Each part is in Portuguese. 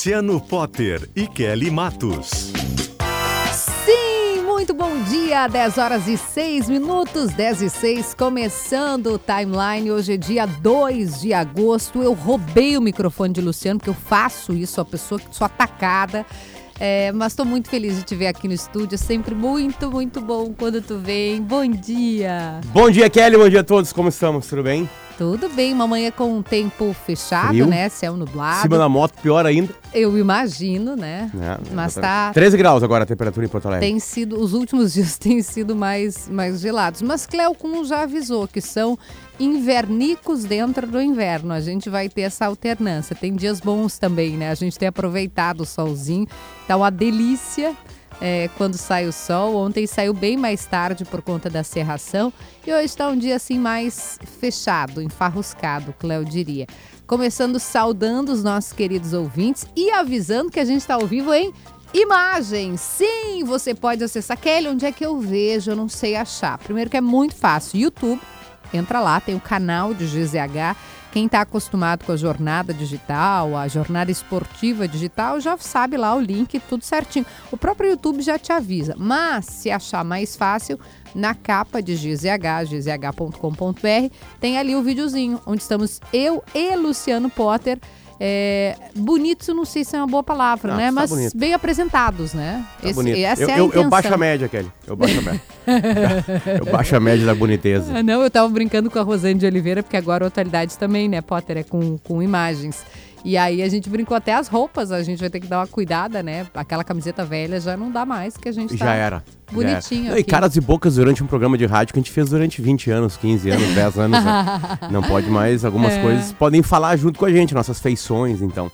Luciano Potter e Kelly Matos. Sim, muito bom dia, 10 horas e 6 minutos, 10 e 6, começando o timeline. Hoje é dia 2 de agosto. Eu roubei o microfone de Luciano, porque eu faço isso, a pessoa que sou atacada. É, mas estou muito feliz de te ver aqui no estúdio. É sempre muito, muito bom quando tu vem. Bom dia. Bom dia, Kelly. Bom dia a todos. Como estamos? Tudo bem? Tudo bem, uma manhã com um tempo fechado, Frio. né? Céu nublado. Cima da moto, pior ainda. Eu imagino, né? É, Mas tá. 13 graus agora a temperatura em Porto Alegre. Tem sido, os últimos dias têm sido mais, mais gelados. Mas Cleo Kuhn já avisou que são invernicos dentro do inverno. A gente vai ter essa alternância. Tem dias bons também, né? A gente tem aproveitado o solzinho. Tá uma delícia é, quando sai o sol. Ontem saiu bem mais tarde por conta da serração. E hoje está um dia assim mais fechado, enfarruscado, Cleo diria. Começando saudando os nossos queridos ouvintes e avisando que a gente está ao vivo em Imagens, sim, você pode acessar. Kelly, onde é que eu vejo? Eu não sei achar. Primeiro que é muito fácil. YouTube, entra lá, tem o canal de GZH. Quem está acostumado com a jornada digital, a jornada esportiva digital, já sabe lá o link, tudo certinho. O próprio YouTube já te avisa. Mas, se achar mais fácil, na capa de GZH, gzh.com.br, tem ali o videozinho, onde estamos eu e Luciano Potter. É, bonitos, eu não sei se é uma boa palavra, Não, né? tá Mas bonito. bem apresentados, né? Tá Esse- bonito. essa eu, é a eu, intenção. eu baixo a média, Kelly. Eu baixo a média. eu baixo a média da boniteza. Ah, não, eu tava brincando com a Rosane de Oliveira, porque agora a atualidade também, né, Potter, é com, com imagens. E aí a gente brincou até as roupas, a gente vai ter que dar uma cuidada, né? Aquela camiseta velha já não dá mais, que a gente tá Já era. bonitinho Já era. E caras e bocas durante um programa de rádio que a gente fez durante 20 anos, 15 anos, 10 anos. né? Não pode mais, algumas É. coisas podem falar junto com a gente, nossas feições, então.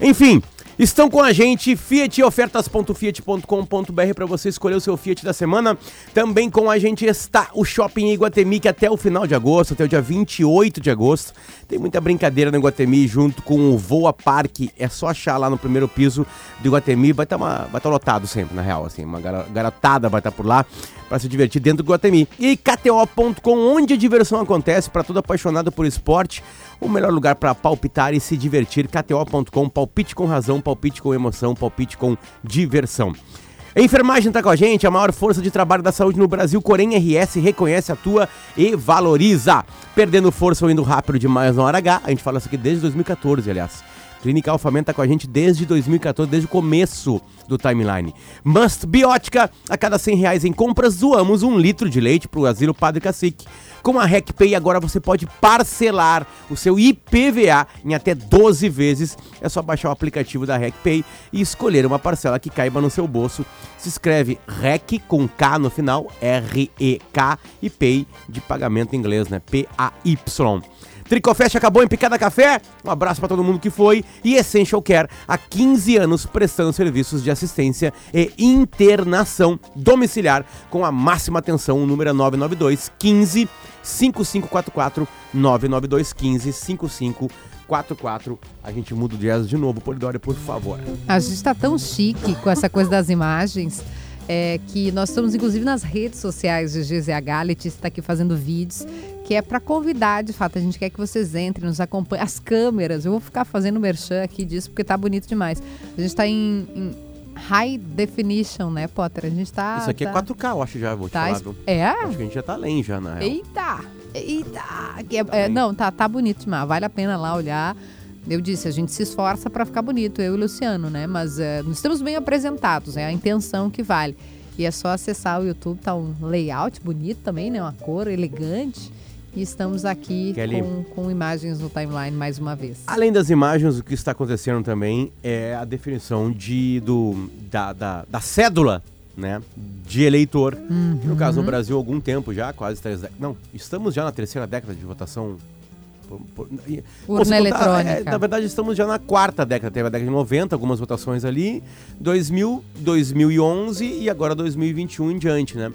Enfim, estão com a gente Fiat ofertas.fiat.com.br para você escolher o seu Fiat da semana. Também com a gente está o Shopping Iguatemi, que até o final de agosto, até o dia 28 de agosto, tem muita brincadeira no Iguatemi junto com o Voa Parque. É só achar lá no primeiro piso do Iguatemi, vai estar vai tá lotado sempre, na real, assim, uma garotada vai estar por lá para se divertir dentro do Iguatemi. E KTO.com, onde a diversão acontece para todo apaixonado por esporte, o melhor lugar para palpitar e se divertir. KTO.com, palpite com razão, palpite com emoção, palpite com diversão. A enfermagem está com a gente, a maior força de trabalho da saúde no Brasil. Corém RS reconhece, atua e valoriza. Perdendo força ou indo rápido demais na hora H. A gente fala isso aqui desde 2014, aliás. Clínica Alfamento tá com a gente desde 2014, desde o começo do timeline. Must Biótica, a cada 100 reais em compras, doamos um litro de leite pro Asilo Padre Cacique. Com a RecPay agora você pode parcelar o seu IPVA em até 12 vezes. É só baixar o aplicativo da RecPay e escolher uma parcela que caiba no seu bolso. Se escreve REC com K no final, R-E-K e Pay de pagamento em inglês, né? P-A-Y. Tricofest acabou em Picada Café. Um abraço para todo mundo que foi. E Essential Care, há 15 anos prestando serviços de assistência e internação domiciliar com a máxima atenção. O número é 992 15 5544 992 15 5544. A gente muda o jazz de novo, Polidori, por favor. A gente tá tão chique com essa coisa das imagens. é, que nós estamos, inclusive, nas redes sociais de GZH. Letícia está aqui fazendo vídeos, que é para convidar, de fato. A gente quer que vocês entrem, nos acompanhem. As câmeras, eu vou ficar fazendo merchan aqui disso, porque tá bonito demais. A gente está em, em high definition, né, Potter? A gente tá. Isso aqui tá, é 4K, eu acho já, vou te tá falar. viu? É? Acho que a gente já tá além já, na real. Eita! Eita! Que é- é, não, tá, tá bonito demais. Vale a pena lá olhar. Eu disse, a gente se esforça para ficar bonito, eu e o Luciano, né? Mas é, nós estamos bem apresentados, é a intenção que vale. E é só acessar o YouTube, tá um layout bonito também, né? Uma cor elegante. E estamos aqui Kelly. com, com imagens no timeline mais uma vez. Além das imagens, o que está acontecendo também é a definição de, do, da, da, da cédula né, de eleitor. que No caso, no Brasil, há algum tempo já, quase três décadas. Não, estamos já na terceira década de votação por- por- e- Urna eletrônica. é, na verdade, estamos já na quarta década. Teve a década de 90, algumas votações ali, 2000, 2011 e agora 2021 em diante, né?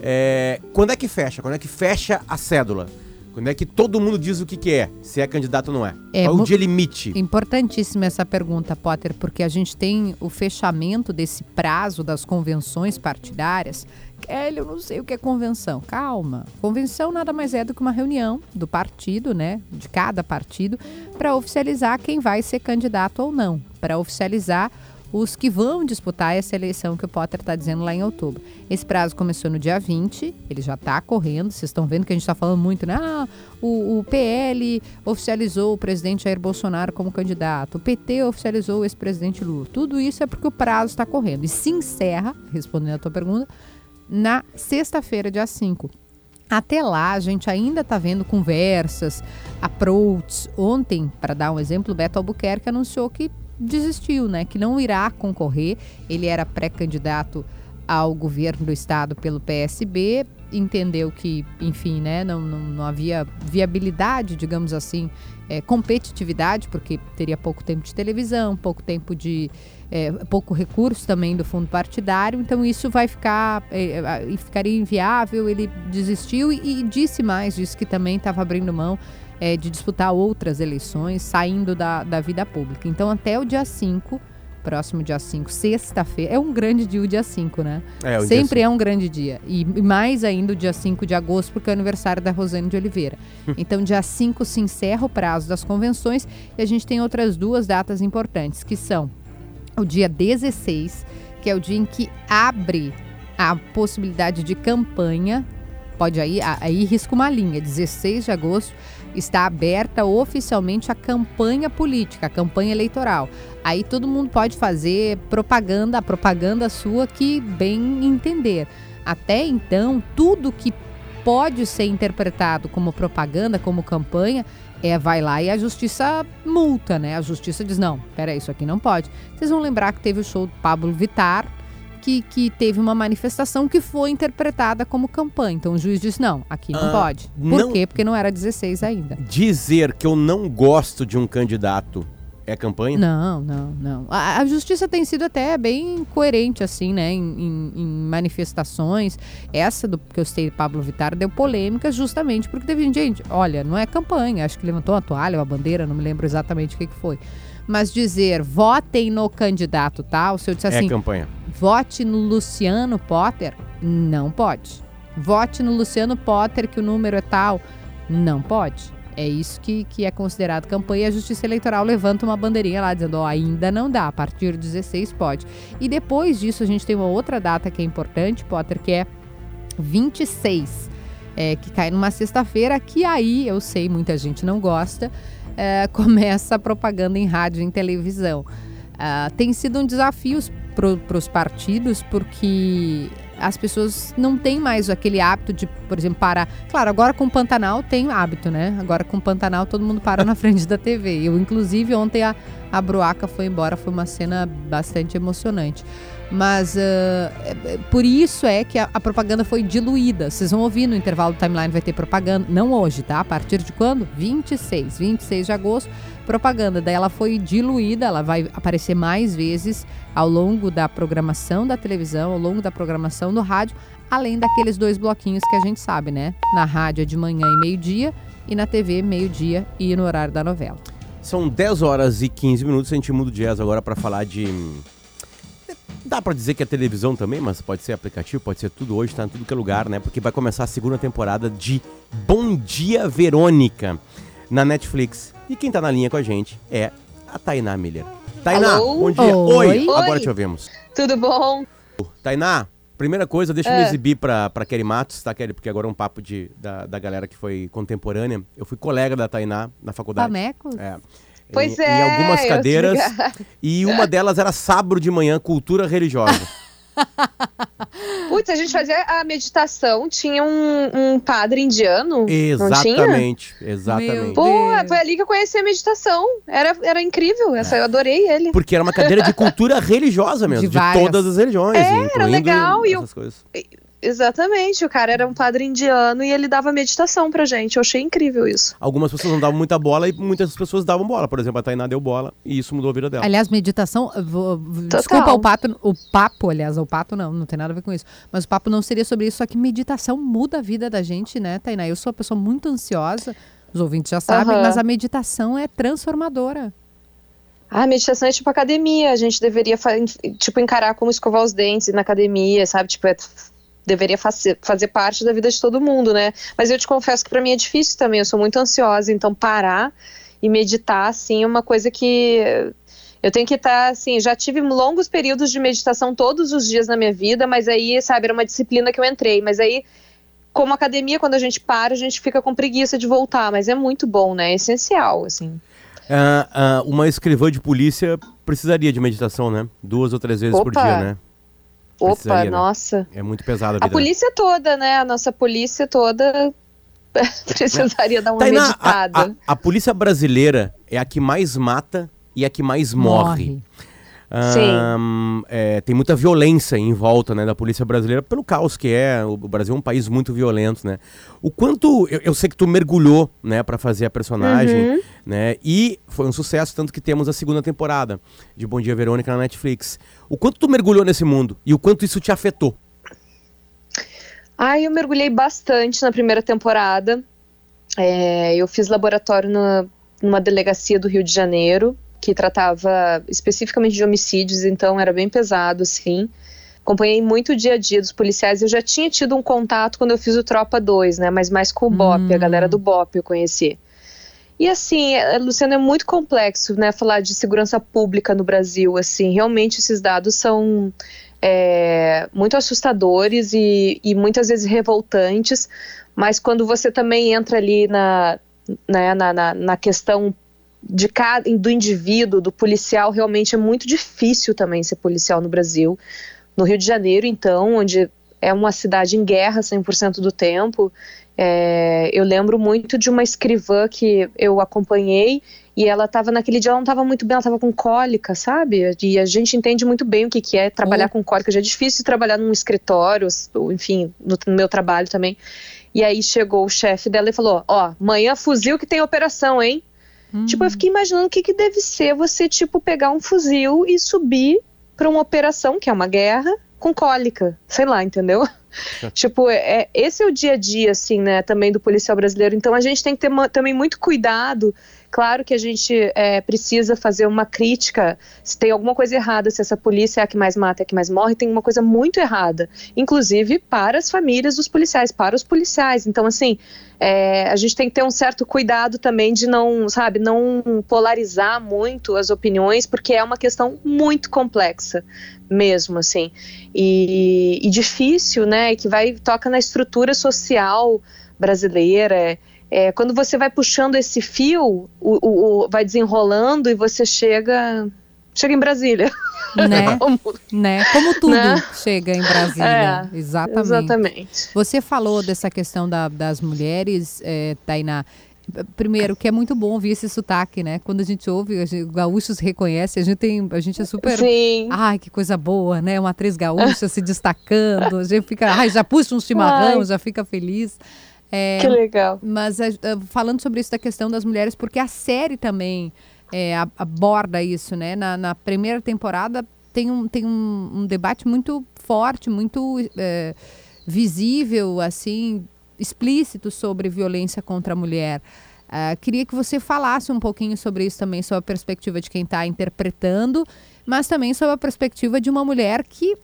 É, quando é que fecha? Quando é que fecha a cédula? Quando é que todo mundo diz o que, que é? Se é candidato ou não é? É, Qual é o dia limite? Importantíssima essa pergunta, Potter, porque a gente tem o fechamento desse prazo das convenções partidárias. Kelly, eu não sei o que é convenção. Calma. Convenção nada mais é do que uma reunião do partido, né? De cada partido, para oficializar quem vai ser candidato ou não. Para oficializar os que vão disputar essa eleição que o Potter está dizendo lá em outubro. Esse prazo começou no dia 20, ele já está correndo. Vocês estão vendo que a gente está falando muito, né? Ah, o, o PL oficializou o presidente Jair Bolsonaro como candidato, o PT oficializou o ex-presidente Lula. Tudo isso é porque o prazo está correndo. E se encerra, respondendo a tua pergunta, na sexta-feira, dia 5. Até lá, a gente ainda está vendo conversas, approaches. Ontem, para dar um exemplo, Beto Albuquerque anunciou que desistiu, né? Que não irá concorrer. Ele era pré-candidato ao governo do estado pelo PSB, entendeu que, enfim, né, não, não, não havia viabilidade, digamos assim, é, competitividade, porque teria pouco tempo de televisão, pouco tempo de. é, pouco recurso também do fundo partidário, então isso vai ficar. É, ficaria inviável, ele desistiu e, e disse mais, disse que também estava abrindo mão é, de disputar outras eleições, saindo da, da vida pública. Então, até o dia 5, próximo dia 5, sexta-feira, é um grande dia o dia 5, né? É, o dia Sempre é um grande dia. E mais ainda o dia 5 de agosto, porque é o aniversário da Rosane de Oliveira. então, dia 5 se encerra o prazo das convenções e a gente tem outras duas datas importantes, que são o dia 16, que é o dia em que abre a possibilidade de campanha. Pode aí, aí risca uma linha, 16 de agosto está aberta oficialmente a campanha política, a campanha eleitoral. Aí todo mundo pode fazer propaganda, a propaganda sua que bem entender. Até então, tudo que pode ser interpretado como propaganda, como campanha, é vai lá e a justiça multa, né? A justiça diz: não, peraí, isso aqui não pode. Vocês vão lembrar que teve o show do Pablo Vittar, que, que teve uma manifestação que foi interpretada como campanha. Então o juiz disse: não, aqui não Ah, pode. Por não- quê? Porque não era 16 ainda. Dizer que eu não gosto de um candidato é campanha? Não, não, não. A, a justiça tem sido até bem coerente, assim, né, em, em- em manifestações. Essa do que eu citei, Pablo Vittar, deu polêmica justamente porque teve gente, gente, olha, não é campanha, acho que levantou uma toalha, uma bandeira, não me lembro exatamente o que, que foi. Mas dizer, votem no candidato tal, se eu disser É assim, campanha. vote no Luciano Potter, não pode. Vote no Luciano Potter, que o número é tal, não pode. É isso que, que é considerado campanha a Justiça Eleitoral levanta uma bandeirinha lá dizendo, ó, ainda não dá, a partir de 16 pode. E depois disso a gente tem uma outra data que é importante, Potter, que é 26, é, que cai numa sexta-feira, que aí, eu sei, muita gente não gosta, é, começa a propaganda em rádio e em televisão. Ah, tem sido um desafio para os partidos, porque as pessoas não têm mais aquele hábito de, por exemplo, parar. Claro, agora com o Pantanal tem hábito, né? Agora com o Pantanal todo mundo para na frente da TV. Eu, inclusive, ontem a, a Bruaca foi embora, foi uma cena bastante emocionante. Mas é- por isso é que a, a propaganda foi diluída. Vocês vão ouvir no intervalo do timeline, vai ter propaganda. Não hoje, tá? A partir de quando? 26. 26 de agosto, propaganda. Daí ela foi diluída, ela vai aparecer mais vezes ao longo da programação da televisão, ao longo da programação do rádio, além daqueles dois bloquinhos que a gente sabe, né? Na rádio é de manhã e meio-dia e na TV meio-dia e no horário da novela. São 10 horas e 15 minutos, a gente muda o jazz agora pra falar de... Dá pra dizer que é televisão também, mas pode ser aplicativo, pode ser tudo hoje, tá em tudo que é lugar, né? Porque vai começar a segunda temporada de Bom Dia Verônica na Netflix. E quem tá na linha com a gente é a Tainá Miller. Tainá, Alô? bom dia. Oi. Agora Oi. te ouvimos. Tudo bom? Tainá, primeira coisa, deixa eu É. me exibir pra, pra Kelly Matos, tá, Kelly? Porque agora é um papo de, da, da galera que foi contemporânea. Eu fui colega da Tainá na faculdade. Pamecos? É. Pois em, é, Em algumas eu cadeiras. E uma delas era sábado de manhã, cultura religiosa. Putz, a gente fazia a meditação, tinha um, um padre indiano, exatamente, exatamente. Pô, foi ali que eu conheci a meditação. Era, era incrível, essa, eu adorei ele. Porque era uma cadeira de cultura religiosa mesmo, De de, todas as religiões, incluindo legal, e coisas. Exatamente, o cara era um padre indiano e ele dava meditação pra gente. Eu achei incrível isso. Algumas pessoas não davam muita bola e muitas pessoas davam bola. Por exemplo, a Tainá deu bola e isso mudou a vida dela. Aliás, meditação. Vou, desculpa o papo, o papo, aliás, o papo não, não tem nada a ver com isso. Mas o papo não seria sobre isso, só que meditação muda a vida da gente, né, Tainá? Eu sou uma pessoa muito ansiosa, os ouvintes já sabem, uhum. mas a meditação é transformadora. Ah, a meditação é tipo academia, a gente deveria tipo encarar como escovar os dentes na academia, sabe? Tipo, é deveria fazer, fazer parte da vida de todo mundo, né? Mas eu te confesso que para mim é difícil também, eu sou muito ansiosa, então parar e meditar, assim, é uma coisa que eu tenho que estar, tá, assim, já tive longos períodos de meditação todos os dias na minha vida, mas aí, sabe, era uma disciplina que eu entrei, mas aí, como academia, quando a gente para, a gente fica com preguiça de voltar, mas é muito bom, né? É essencial, assim. Uh, uh, uma escrivã de polícia precisaria de meditação, né? Duas ou três vezes Opa. por dia, né? Opa, né? nossa. É muito pesado a, a polícia toda, né? A nossa polícia toda precisaria dar uma Tainá, meditada. A, a, a, polícia brasileira é a que mais mata e a que mais morre. morre. Um, é, tem muita violência em volta né, da polícia brasileira pelo caos que é. O Brasil é um país muito violento, né? O quanto eu, eu sei que tu mergulhou, né, para fazer a personagem, uhum. né? E foi um sucesso tanto que temos a segunda temporada de Bom Dia Verônica na Netflix. O quanto tu mergulhou nesse mundo e o quanto isso te afetou? Ah, eu mergulhei bastante na primeira temporada. É, eu fiz laboratório na, numa delegacia do Rio de Janeiro que tratava especificamente de homicídios, então era bem pesado, assim. Acompanhei muito o dia a dia dos policiais. Eu já tinha tido um contato quando eu fiz o Tropa 2, né? Mas mais com o BOP, hum. a galera do BOP eu conheci. E assim, é, Luciano, é muito complexo, né? Falar de segurança pública no Brasil, assim. Realmente esses dados são é, muito assustadores e, e muitas vezes revoltantes. Mas quando você também entra ali na, né, na, na, na questão de cada, do indivíduo, do policial, realmente é muito difícil também ser policial no Brasil. No Rio de Janeiro, então, onde é uma cidade em guerra 100% do tempo, é, eu lembro muito de uma escrivã que eu acompanhei e ela estava naquele dia, ela não estava muito bem, ela estava com cólica, sabe? E a gente entende muito bem o que, que é trabalhar com cólica. Já é difícil trabalhar num escritório, enfim, no, no meu trabalho também. E aí chegou o chefe dela e falou: Ó, amanhã fuzil que tem operação, hein? Hum. Tipo, eu fiquei imaginando o que, que deve ser você, tipo, pegar um fuzil e subir para uma operação, que é uma guerra, com cólica. Sei lá, entendeu? Tipo, é, esse é o dia a dia, assim, né, também do policial brasileiro. Então a gente tem que ter também muito cuidado. Claro que a gente é, precisa fazer uma crítica. Se tem alguma coisa errada, se essa polícia é a que mais mata, é a que mais morre, tem uma coisa muito errada, inclusive para as famílias dos policiais, para os policiais. Então, assim, é, a gente tem que ter um certo cuidado também de não, sabe, não polarizar muito as opiniões, porque é uma questão muito complexa mesmo, assim, e, e difícil, né, que vai toca na estrutura social brasileira. É, quando você vai puxando esse fio, o, o, o, vai desenrolando e você chega chega em Brasília. Né? Como, né? Como tudo né? chega em Brasília. É, exatamente. exatamente. Você falou dessa questão da, das mulheres, é, Tainá. Primeiro, que é muito bom ouvir esse sotaque, né? Quando a gente ouve, os gaúchos reconhece, a gente tem, a gente é super. Sim. Ai, que coisa boa, né? Uma atriz gaúcha se destacando, a gente fica, ai, já puxa um chimarrão, ai. já fica feliz. É, que legal. Mas é, é, falando sobre isso da questão das mulheres, porque a série também é, aborda isso, né? Na, na, primeira temporada tem, um, tem um, um debate muito forte, muito é, visível, assim, explícito sobre violência contra a mulher. Uh, queria que você falasse um pouquinho sobre isso também, sobre a perspectiva de quem está interpretando, mas também sobre a perspectiva de uma mulher que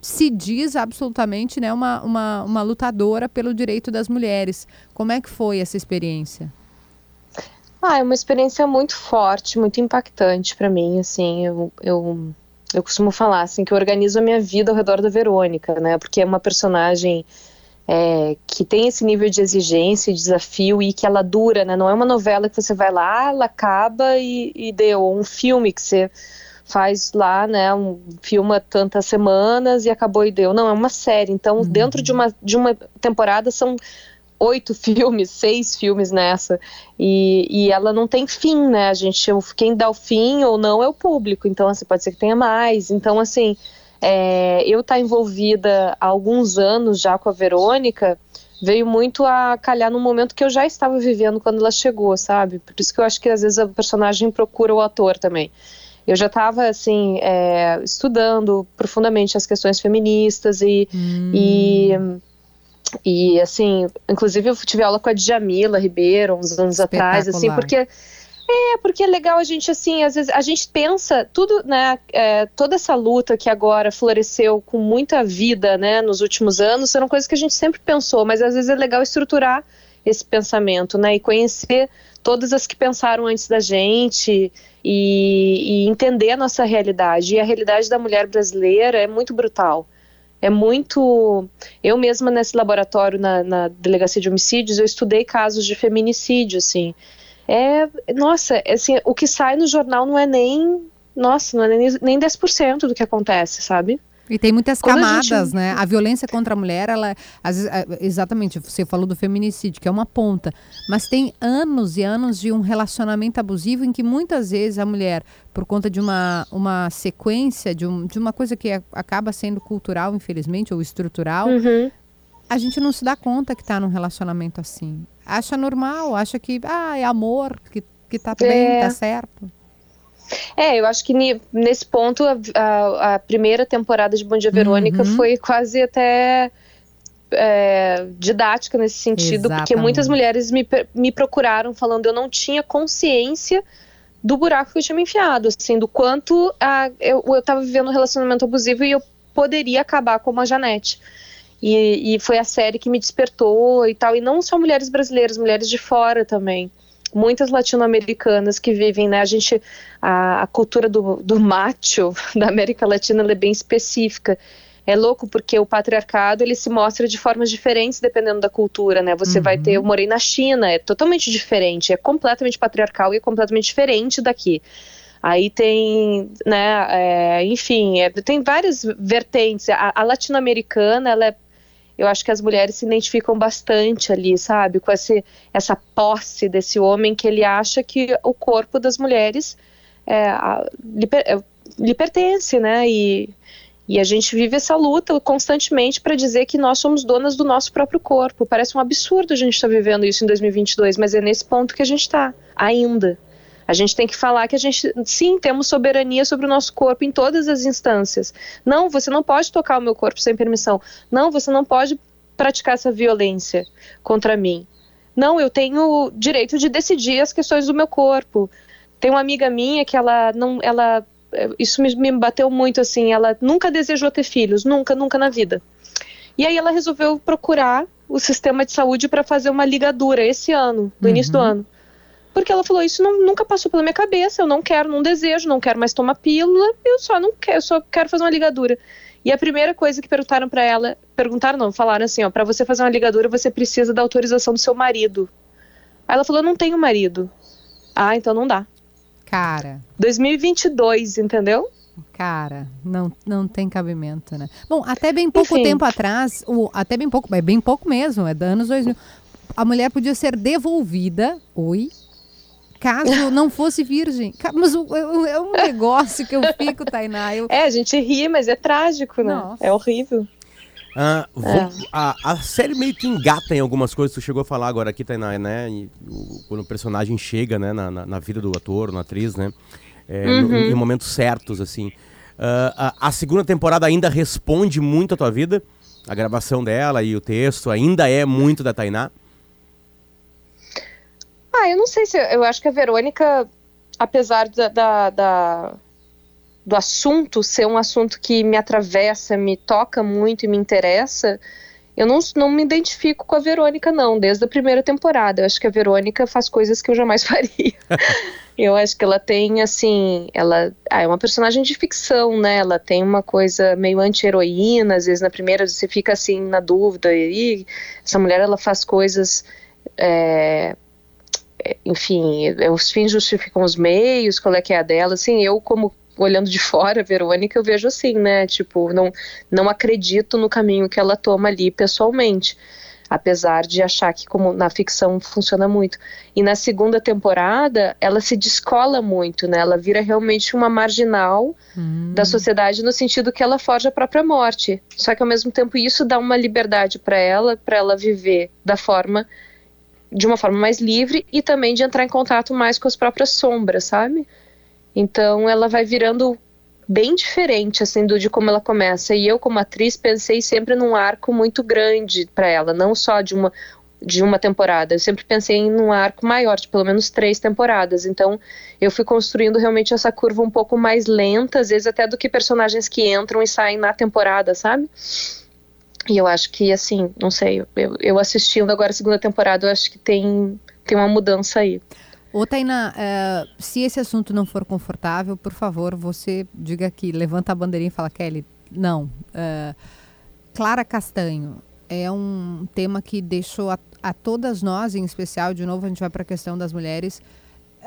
se diz absolutamente né, uma, uma, uma lutadora pelo direito das mulheres. Como é que foi essa experiência? Ah, é uma experiência muito forte, muito impactante para mim, assim, eu, eu, eu costumo falar, assim, que eu organizo a minha vida ao redor da Verônica, né, porque é uma personagem é, que tem esse nível de exigência e desafio e que ela dura, né, não é uma novela que você vai lá, ela acaba e, e deu, ou um filme que você faz lá, né, um, filma tantas semanas e acabou e deu. Não, é uma série. Então, uhum. dentro de uma, de uma temporada são oito filmes, seis filmes nessa, e, e ela não tem fim, né, a gente, quem dá o fim ou não é o público, então, assim, pode ser que tenha mais, então, assim, é, eu estar tá envolvida há alguns anos já com a Verônica veio muito a calhar no momento que eu já estava vivendo quando ela chegou, sabe? Por isso que eu acho que às vezes a personagem procura o ator também. Eu já estava assim é, estudando profundamente as questões feministas e, hum. e e assim, inclusive eu tive aula com a Djamila Ribeiro uns anos atrás, assim, porque é, porque é legal a gente, assim, às vezes a gente pensa tudo, né, é, toda essa luta que agora floresceu com muita vida, né, nos últimos anos, eram coisas que a gente sempre pensou, mas às vezes é legal estruturar esse pensamento, né, e conhecer todas as que pensaram antes da gente e, e entender a nossa realidade. E a realidade da mulher brasileira é muito brutal é muito. Eu mesma nesse laboratório na, na, delegacia de homicídios eu estudei casos de feminicídio, assim é, nossa, assim, o que sai no jornal não é nem, nossa, não é nem, nem 10% do que acontece, sabe? E tem muitas Quando camadas, a gente... né? A violência contra a mulher, ela, vezes, é, exatamente, você falou do feminicídio, que é uma ponta, mas tem anos e anos de um relacionamento abusivo em que muitas vezes a mulher, por conta de uma, uma sequência, de, um, de uma coisa que é, acaba sendo cultural, infelizmente, ou estrutural, uhum. a gente não se dá conta que está num relacionamento assim acha normal, acha que ah, é amor, que, que tá é. bem, tá certo. É, eu acho que nesse ponto a, a, a primeira temporada de Bom Dia Verônica uhum. foi quase até é, didática nesse sentido, Exatamente. porque muitas mulheres me, me procuraram falando eu não tinha consciência do buraco que eu tinha me enfiado, assim, do quanto a, eu, eu tava vivendo um relacionamento abusivo e eu poderia acabar como a Janete. E, e foi a série que me despertou e tal. E não só mulheres brasileiras, mulheres de fora também muitas latino-americanas que vivem, né? A gente, a, a cultura do, do macho da América Latina é bem específica. É louco porque o patriarcado ele se mostra de formas diferentes dependendo da cultura, né? Você uhum. vai ter, eu uhum. morei na China, é totalmente diferente, é completamente patriarcal e é completamente diferente daqui. Aí tem, né, é, enfim, é, tem várias vertentes. A, a latino-americana, ela é eu acho que as mulheres se identificam bastante ali, sabe? Com esse, essa posse desse homem que ele acha que o corpo das mulheres é, a, lhe, é, lhe, pertence, né? E, e a gente vive essa luta constantemente para dizer que nós somos donas do nosso próprio corpo. Parece um absurdo a gente estar tá vivendo isso em 2022, mas é nesse ponto que a gente está, ainda. A gente tem que falar que a gente, sim, temos soberania sobre o nosso corpo em todas as instâncias. Não, você não pode tocar o meu corpo sem permissão. Não, você não pode praticar essa violência contra mim. Não, eu tenho direito de decidir as questões do meu corpo. Tem uma amiga minha que ela não, ela, isso me, me bateu muito assim. Ela nunca desejou ter filhos, nunca, nunca na vida. E aí ela resolveu procurar o sistema de saúde para fazer uma ligadura esse ano, no uhum. início do ano. Porque ela falou: Isso não, nunca passou pela minha cabeça, eu não quero, não desejo, não quero mais tomar pílula, eu só não quero, só quero fazer uma ligadura. E a primeira coisa que perguntaram para ela, perguntaram não, falaram assim, ó, para você fazer uma ligadura você precisa da autorização do seu marido. Aí ela falou, não tenho marido. Ah, então não dá. Cara. 2022, entendeu? Cara, não, não tem cabimento, né? Bom, até bem pouco Enfim. tempo atrás, o, até bem pouco, é bem pouco mesmo, é dos anos 2000, a mulher podia ser devolvida, oi, caso não fosse virgem. Mas é um negócio que eu fico, Tainá. Eu... É, a gente ri, mas é trágico, né? Nossa. É horrível. Ah, vou, é. a, a, série meio que engata em algumas coisas, tu chegou a falar agora aqui, Tainá, né? E, o, quando o personagem chega, né, na, na, na, vida do ator, na atriz, né? É, uhum. no, em momentos certos, assim. Uh, a, a, segunda temporada ainda responde muito à tua vida? A gravação dela e o texto ainda é muito da Tainá? Ah, eu não sei se. Eu acho que a Verônica, apesar da, da, da, do assunto ser um assunto que me atravessa, me toca muito e me interessa, eu não, não me identifico com a Verônica, não, desde a primeira temporada. Eu acho que a Verônica faz coisas que eu jamais faria. eu acho que ela tem, assim, ela ah, é uma personagem de ficção, né? Ela tem uma coisa meio anti-heroína, às vezes na primeira você fica assim na dúvida, e essa mulher ela faz coisas. É, enfim, os fins justificam os meios, qual é que é a dela, assim, eu como olhando de fora, Verônica, eu vejo assim, né, tipo, não, não acredito no caminho que ela toma ali pessoalmente, apesar de achar que como na ficção funciona muito. E na segunda temporada, ela se descola muito, né? Ela vira realmente uma marginal Hum. da sociedade no sentido que ela foge à própria morte. Só que ao mesmo tempo isso dá uma liberdade para ela, para ela viver da forma de uma forma mais livre e também de entrar em contato mais com as próprias sombras, sabe? Então ela vai virando bem diferente assim do de como ela começa. E eu como atriz pensei sempre num arco muito grande para ela, não só de uma de uma temporada. Eu sempre pensei em um arco maior, de pelo menos três temporadas. Então, eu fui construindo realmente essa curva um pouco mais lenta, às vezes até do que personagens que entram e saem na temporada, sabe? E eu acho que, assim, não sei, eu, eu assistindo agora a segunda temporada, eu acho que tem, tem uma mudança aí. Ô, Tainá, eh, se esse assunto não for confortável, por favor, você diga aqui, levanta a bandeirinha e fala, Kelly, não. eh, Clara Castanho é um tema que deixou a, a todas nós, em especial, de novo a gente vai para a questão das mulheres,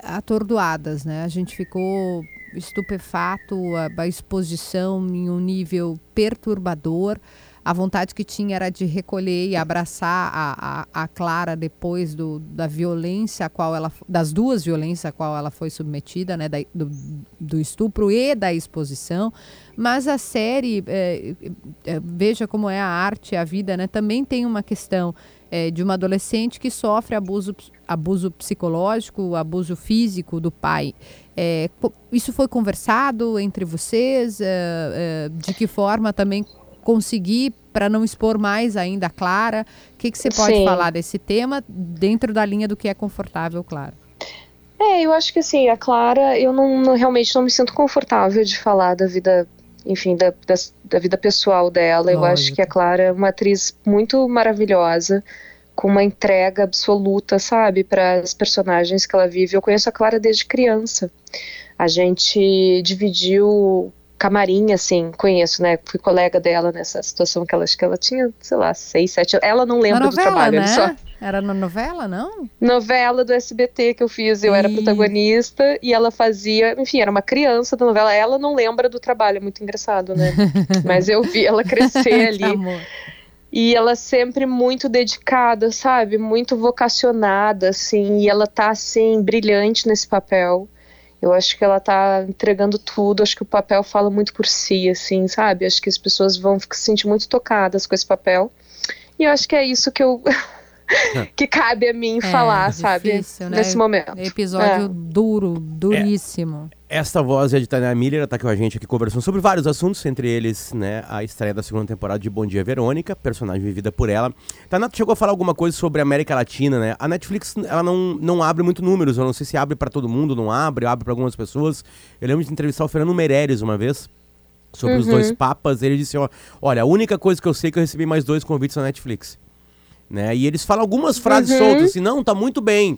atordoadas, né? A gente ficou estupefato, a, a exposição em um nível perturbador. A vontade que tinha era de recolher e abraçar a, a, a Clara depois do, da violência a qual ela das duas violências a qual ela foi submetida, né, da, do, do estupro e da exposição. Mas a série é, é, veja como é a arte, a vida, né, também tem uma questão é, de uma adolescente que sofre abuso, abuso psicológico, abuso físico do pai. Isso foi conversado entre vocês? De que forma também conseguir para não expor mais ainda a Clara? O que, que você pode Sim. falar desse tema dentro da linha do que é confortável, claro? É, eu acho que assim, a Clara, eu não, não- realmente não me sinto confortável de falar da vida, enfim, da, das- da vida pessoal dela. Eu acho Lógico. que a Clara é uma atriz muito maravilhosa, com uma entrega absoluta, sabe, para as personagens que ela vive. Eu conheço a Clara desde criança. A gente dividiu camarim, assim, conheço, né? Fui colega dela nessa situação que ela acho que ela tinha, sei lá, seis, sete anos. Ela não lembra Na do novela, trabalho, né? só Era na novela, não? novela do SBT que eu fiz, eu era Isso. protagonista e ela fazia, enfim, era uma criança da novela. Ela não lembra do trabalho, é muito engraçado, né? Mas eu vi ela crescer ali amor. e ela sempre muito dedicada, sabe? Muito vocacionada, assim, e ela tá assim brilhante nesse papel. Eu acho que ela tá entregando tudo, acho que o papel fala muito por si, assim, sabe? Acho que as pessoas vão se sentir muito tocadas com esse papel. E eu acho que é isso que eu que cabe a mim É, falar, sabe? difícil, né? Nesse momento. Episódio É. duro, duríssimo. Esta voz é de Tânia Miller, está com a gente aqui conversando sobre vários assuntos, entre eles, né, a estreia da segunda temporada de Bom Dia Verônica, personagem vivida por ela. Tanato chegou a falar alguma coisa sobre a América Latina, né? A Netflix, ela não, não abre muito números, eu não sei se abre para todo mundo, não abre, abre para algumas pessoas. Eu lembro de entrevistar o Fernando Meirelles uma vez, sobre os Uhum. dois papas, ele disse, ó, olha, a única coisa que eu sei é que eu recebi mais dois convites na Netflix. Né? E eles falam algumas frases Uhum. soltas, assim, não, tá muito bem.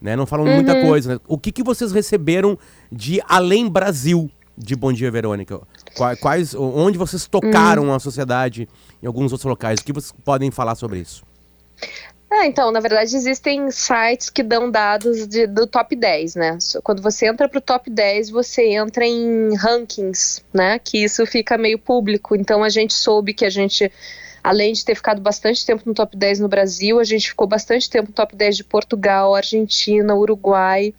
Né? Não falam muita coisa. Né? O que, que vocês receberam de Além Brasil de Bom Dia Verônica? Qua- Quais, onde vocês tocaram a sociedade em alguns outros locais? O que vocês podem falar sobre isso? É, então, na verdade, existem sites que dão dados de- do top 10, né? Quando você entra pro top 10, você entra em rankings, né? Que isso fica meio público. Então, a gente soube que a gente, além de ter ficado bastante tempo no top 10 no Brasil, a gente ficou bastante tempo no top 10 de Portugal, Argentina, Uruguai.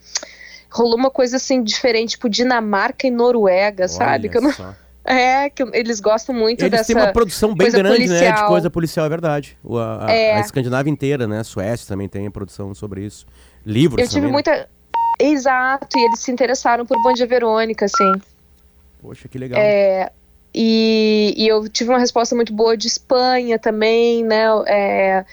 Rolou uma coisa assim diferente, tipo Dinamarca e Noruega, sabe? Olha Que eu não-. É, que eles gostam muito Eles dessa. têm uma produção bem grande, né? De policial. coisa policial, é verdade. A, a- É. a Escandinávia inteira, né? A Suécia também tem produção sobre isso. Livros Eu tive também, né? muita. Exato, e eles se interessaram por Bom Dia Verônica, assim. Poxa, que legal. É, e, e eu tive uma resposta muito boa de Espanha também, né? é,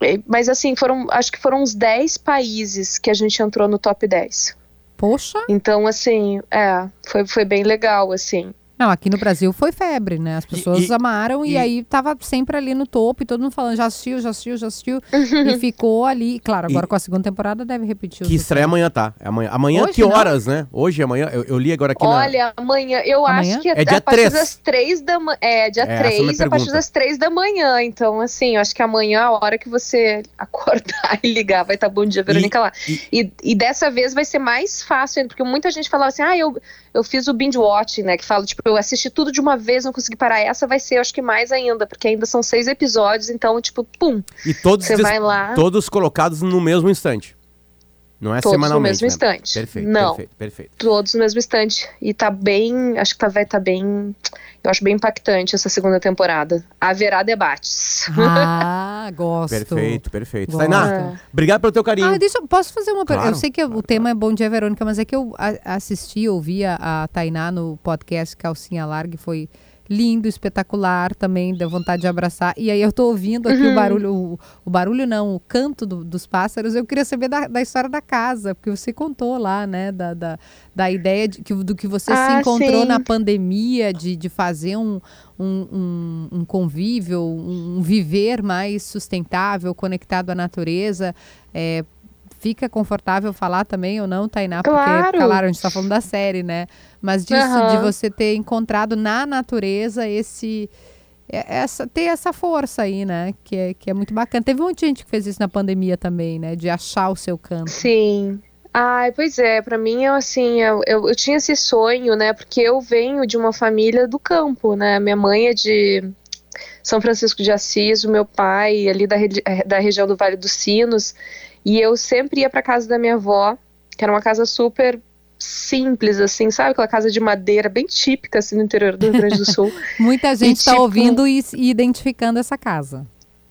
é, mas assim, foram, acho que foram uns 10 países que a gente entrou no top 10. Poxa. Então, assim, é, foi, foi bem legal, assim. Não, aqui no Brasil foi febre, né? As pessoas e- amaram e, e- aí tava sempre ali no topo e todo mundo falando já assistiu, já assistiu, já assistiu. e ficou ali. Claro, agora E- com a segunda temporada deve repetir Que estreia amanhã, tá? É amanhã. Amanhã, Hoje que não? horas, né? Hoje, amanhã. Eu, eu li agora aqui na. Olha, amanhã, eu Amanhã? acho que É dia a partir 3. das 3 da manhã. É, dia É, essa é a 3, partir das 3 da manhã. Então, assim, eu acho que amanhã, a hora que você acordar e ligar, vai estar bom dia, Verônica lá. E, e dessa vez vai ser mais fácil porque muita gente falava assim, ah, eu, eu fiz o binge watching, né? Que fala, tipo, eu assisti tudo de uma vez, não consegui parar. Essa vai ser, acho que mais ainda, porque ainda são seis episódios, então, tipo, pum. E todos, Você vai lá. todos colocados no mesmo instante. Não é Todos no semanalmente. mesmo né? instante. Perfeito, Não. perfeito, perfeito. Todos no mesmo instante. E tá bem. Acho que tá, vai estar bem. Eu acho bem impactante essa segunda temporada. Haverá debates. Ah, gosto. Perfeito, perfeito. Gosto. Tainá, obrigado pelo teu carinho. Ah, deixa eu. Posso fazer uma pergunta? Claro, eu sei que o tema é Bom Dia Verônica, mas é que eu assisti, ouvi a, a Tainá no podcast Calcinha Larga e foi lindo, espetacular também, deu vontade de abraçar. E aí eu tô ouvindo aqui o barulho, o, o barulho não, o canto do- dos pássaros. Eu queria saber da, da história da casa, porque você contou lá, né, da, da, da ideia de, que, do que você se Ah, encontrou sim. na pandemia, de, de fazer um, um, um, um convívio, um, um viver mais sustentável, conectado à natureza. É, fica confortável falar também ou não, Tainá? Porque, Claro. claro, a gente está falando da série, né? Mas disso, Aham. de você ter encontrado na natureza esse... é- Essa, ter essa força aí, né? Que é, que é muito bacana. Teve um monte de gente que fez isso na pandemia também, né? De achar o seu canto. Sim. Ai, pois é, pra mim, eu, assim, eu, eu, eu tinha esse sonho, né, porque eu venho de uma família do campo, né, minha mãe é de São Francisco de Assis, o meu pai ali da, eh, da região do Vale dos Sinos, e eu sempre ia pra casa da minha avó, que era uma casa super simples, assim, sabe, aquela casa de madeira bem típica, assim, no interior do Rio Grande do Sul. Muita gente está tipo- ouvindo e, e identificando essa casa.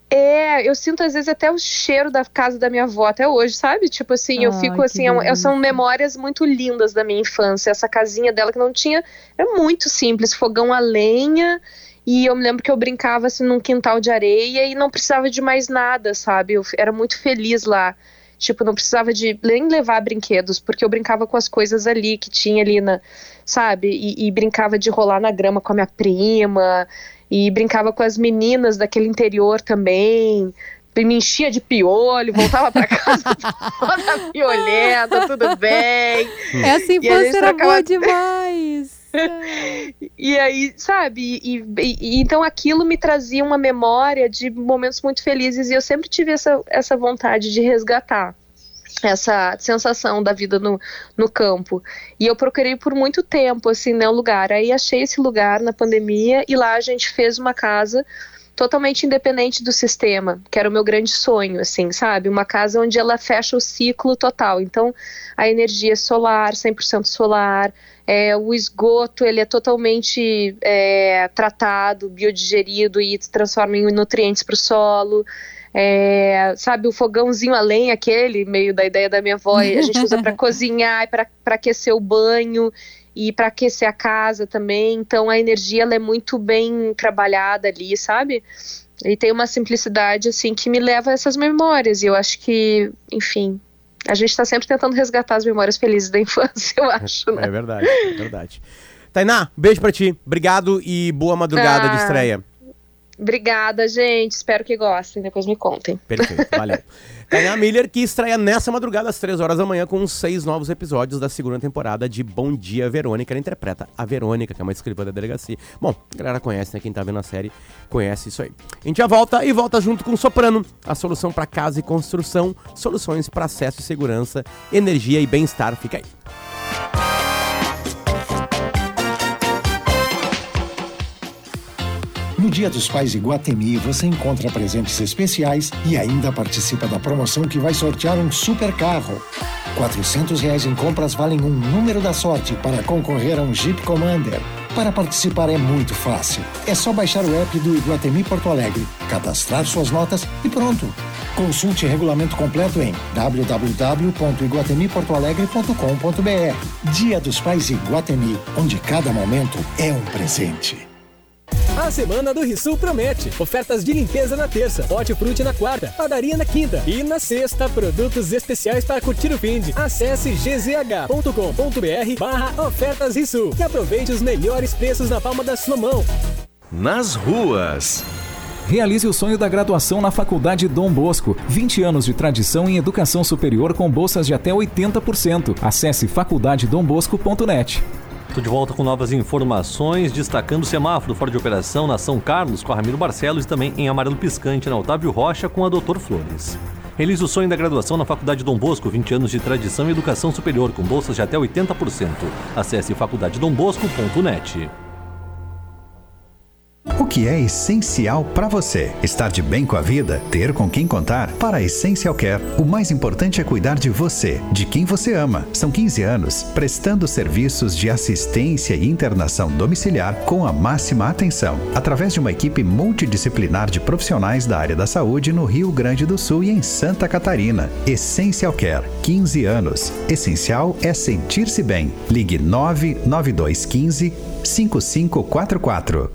É, eu sinto às vezes até o cheiro da casa da minha avó até hoje, sabe? Tipo assim, eu Ai, fico assim, é delícia. são memórias muito lindas da minha infância. Essa casinha dela que não tinha, era muito simples, fogão a lenha. E eu me lembro que eu brincava assim num quintal de areia e não precisava de mais nada, sabe? Eu era muito feliz lá. Tipo, não precisava de nem levar brinquedos, porque eu brincava com as coisas ali que tinha ali na, sabe? E, e brincava de rolar na grama com a minha prima, e brincava com as meninas daquele interior também. Me enchia de piolho, voltava pra casa toda piolenta, tudo bem. Essa infância era boa demais. E aí, sabe? E, e- então aquilo me trazia uma memória de momentos muito felizes e eu sempre tive essa, essa vontade de resgatar essa sensação da vida no, no campo. E eu procurei por muito tempo, assim, né, um lugar. Aí achei esse lugar na pandemia e lá a gente fez uma casa totalmente independente do sistema, que era o meu grande sonho, assim, sabe? Uma casa onde ela fecha o ciclo total. Então, a energia é solar, 100% solar, é, o esgoto ele é totalmente é, tratado, biodigerido e se transforma em nutrientes para o solo. É, sabe, o fogãozinho a lenha, aquele, meio da ideia da minha avó, a gente usa para cozinhar e para aquecer o banho e para aquecer a casa também. Então a energia ela é muito bem trabalhada ali, sabe? E tem uma simplicidade assim que me leva a essas memórias. E eu acho que, enfim, a gente está sempre tentando resgatar as memórias felizes da infância, eu acho, né? É verdade, é verdade. Tainá, beijo pra ti. Obrigado e boa madrugada de Ah. estreia. Obrigada, gente. Espero que gostem. Depois me contem. Perfeito, valeu. Tainá Miller, que estreia nessa madrugada às 3 horas da manhã com seis novos episódios da segunda temporada de Bom Dia Verônica. Ela interpreta a Verônica, que é uma escrivã da delegacia. Bom, a galera conhece, né? Quem tá vendo a série conhece isso aí. A gente já volta e volta junto com o Soprano, a solução para casa e construção, soluções para acesso e segurança, energia e bem-estar. Fica aí. No Dia dos Pais Iguatemi, você encontra presentes especiais e ainda participa da promoção que vai sortear um super carro. 400 reais em compras valem um número da sorte para concorrer a um Jeep Commander. Para participar é muito fácil. É só baixar o app do Iguatemi Porto Alegre, cadastrar suas notas e pronto. Consulte regulamento completo em www.iguatemiportoalegre.com.br. Dia dos Pais Iguatemi, onde cada momento é um presente. A semana do Rissul promete. Ofertas de limpeza na terça, hortifruti na quarta, padaria na quinta e na sexta, produtos especiais para curtir o fim de. Acesse gzh.com.br barra ofertas Rissul e aproveite os melhores preços na palma da sua mão. Nas ruas. Realize o sonho da graduação na Faculdade Dom Bosco. 20 anos de tradição em educação superior com bolsas de até 80%. Acesse faculdadedombosco.net. De volta com novas informações, destacando o semáforo fora de operação na São Carlos com a Ramiro Barcelos e também em amarelo piscante na Otávio Rocha com a Doutor Flores. Realize o sonho da graduação na Faculdade Dom Bosco, 20 anos de tradição em educação superior com bolsas de até 80%. Acesse faculdadedombosco.net. O que é essencial para você? Estar de bem com a vida? Ter com quem contar? Para a Essential Care, o mais importante é cuidar de você, de quem você ama. São 15 anos prestando serviços de assistência e internação domiciliar com a máxima atenção, através de uma equipe multidisciplinar de profissionais da área da saúde no Rio Grande do Sul e em Santa Catarina. Essential Care, 15 anos. Essencial é sentir-se bem. Ligue 99215 5544.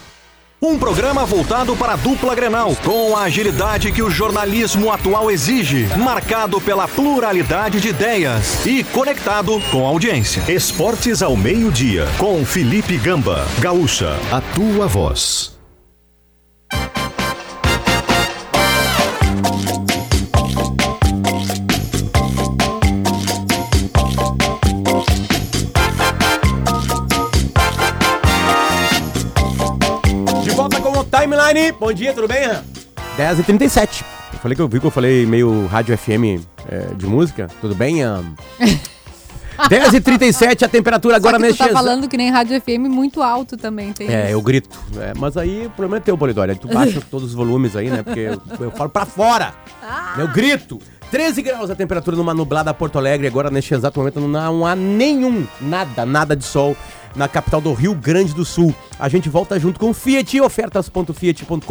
Um programa voltado para a dupla Grenal, com a agilidade que o jornalismo atual exige, marcado pela pluralidade de ideias e conectado com a audiência. Esportes ao meio-dia, com Felipe Gamba. Gaúcha, a tua voz. Timeline. Bom dia, tudo bem? 10h37. Eu falei que eu vi que eu falei meio rádio FM é, de música. Tudo bem? ahn? 10h37 a temperatura agora Só que tu tá exa- falando que nem rádio FM muito alto também, tem É, isso. eu grito. É, mas aí o problema é teu, Polidória. Tu baixa todos os volumes aí, né? Porque eu, eu falo pra fora. Eu grito. 13 graus a temperatura numa nublada Porto Alegre. Agora, neste exato momento, não há nenhum, nada, nada de sol na capital do Rio Grande do Sul. A gente volta junto com o Fiat, ofertas.fiat.com.br.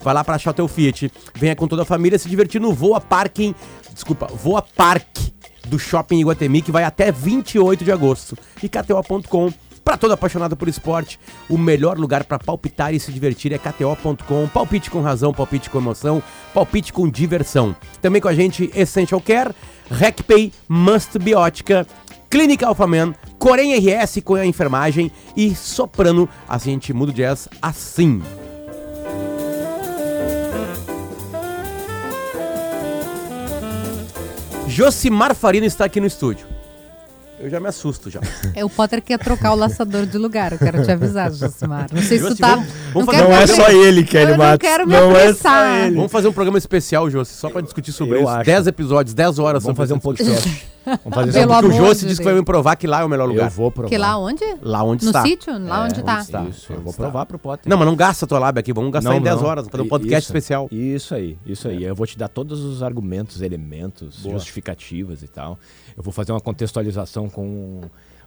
Vai lá pra achar teu Fiat. Venha com toda a família se divertir no Voa Parking. Desculpa, Voa Parque do Shopping Iguatemi, que vai até 28 de agosto. E KTO.com. Para todo apaixonado por esporte, o melhor lugar para palpitar e se divertir é KTO.com. Palpite com razão, palpite com emoção, palpite com diversão. Também com a gente Essential Care, RecPay, Must Biótica, Clínica Alphaman, Corém RS com a enfermagem e Soprano. A gente muda o jazz assim. Josimar Farina está aqui no estúdio. Eu já me assusto já. É, o Potter quer trocar o laçador de lugar, eu quero te avisar, Josimar. Não sei se tu Josi, tá... vamos- vamos não Não é só ele, Eu Kelly não Matos. quero me Não é só apressar. ele. Vamos fazer um programa especial, Josi, só pra discutir sobre Eu isso. acho. 10 episódios, 10 horas Vamos fazer um podcast. Vamos fazer Pelo Porque o Josi disse que vai me provar que lá é o melhor lugar. Eu vou provar. Que lá onde? Lá onde no está. sítio? Lá onde tá. Isso, isso. Eu vou está. provar pro Potter. Não, mas não gasta a tua lábia aqui, vamos gastar em 10 horas, vamos fazer um podcast isso, especial. Isso aí, isso aí. Eu vou te dar todos os argumentos, elementos, justificativas e tal. Eu vou fazer uma contextualização com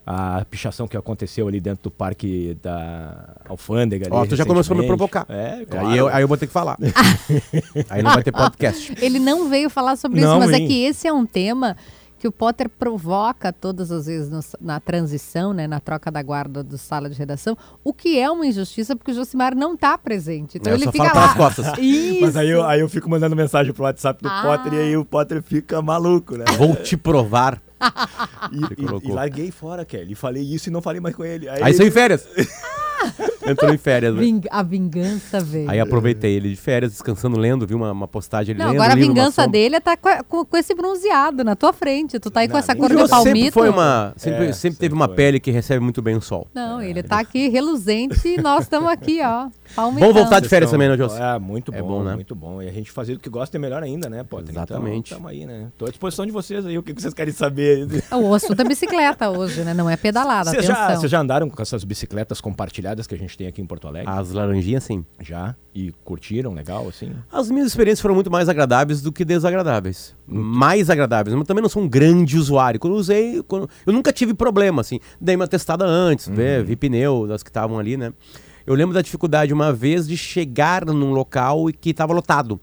a pichação que aconteceu ali dentro do parque da Alfândega. ali Ó, tu já começou a me provocar. É, claro. Aí eu, aí eu vou ter que falar. aí não vai ter podcast. Ele não veio falar sobre Não, isso, mas é vim. que esse é um tema que o Potter provoca todas as vezes no- na transição, né, na troca da guarda do sala de redação, o que é uma injustiça porque o Josimar não está presente. Então É, eu ele só fica falo lá. pelas costas. Isso. Mas aí eu, aí eu fico mandando mensagem pro WhatsApp do Ah. Potter e aí o Potter fica maluco, né? Vou te provar. E, e- e larguei fora, Kelly. Falei isso e não falei mais com ele. Aí saiu em férias. Entrou em férias. né? Ving- A vingança veio. Aí aproveitei ele de férias, descansando, lendo, vi uma, uma postagem ele Não, lendo. agora a um livro, uma vingança sombra. dele é tá com, com- esse bronzeado na tua frente. Tu tá aí com essa cor de Jô sempre palmito. foi uma. Sempre, É, sempre teve uma pele que recebe muito bem o sol. Não, ele tá aqui reluzente e nós estamos aqui, ó. Palmitando. Vamos voltar de férias também, né, José? É, muito É bom, bom, né? muito bom. E a gente fazer o que gosta é melhor ainda, né, Potter? Exatamente. Então, tamo aí, né? Tô à disposição de vocês aí, o que vocês querem saber. O assunto é bicicleta hoje, né? Não é pedalada, Vocês atenção. já, vocês já andaram com essas bicicletas compartilhadas que a gente tem aqui em Porto Alegre? As laranjinhas, sim. Já? E curtiram, legal, assim? As minhas experiências foram muito mais agradáveis do que desagradáveis. Mais agradáveis. Mas também não sou um grande usuário. Quando eu usei, quando- eu nunca tive problema, assim. Dei uma testada antes, ver, vi pneu das que estavam ali, né? Eu lembro da dificuldade uma vez de chegar num local e que estava lotado.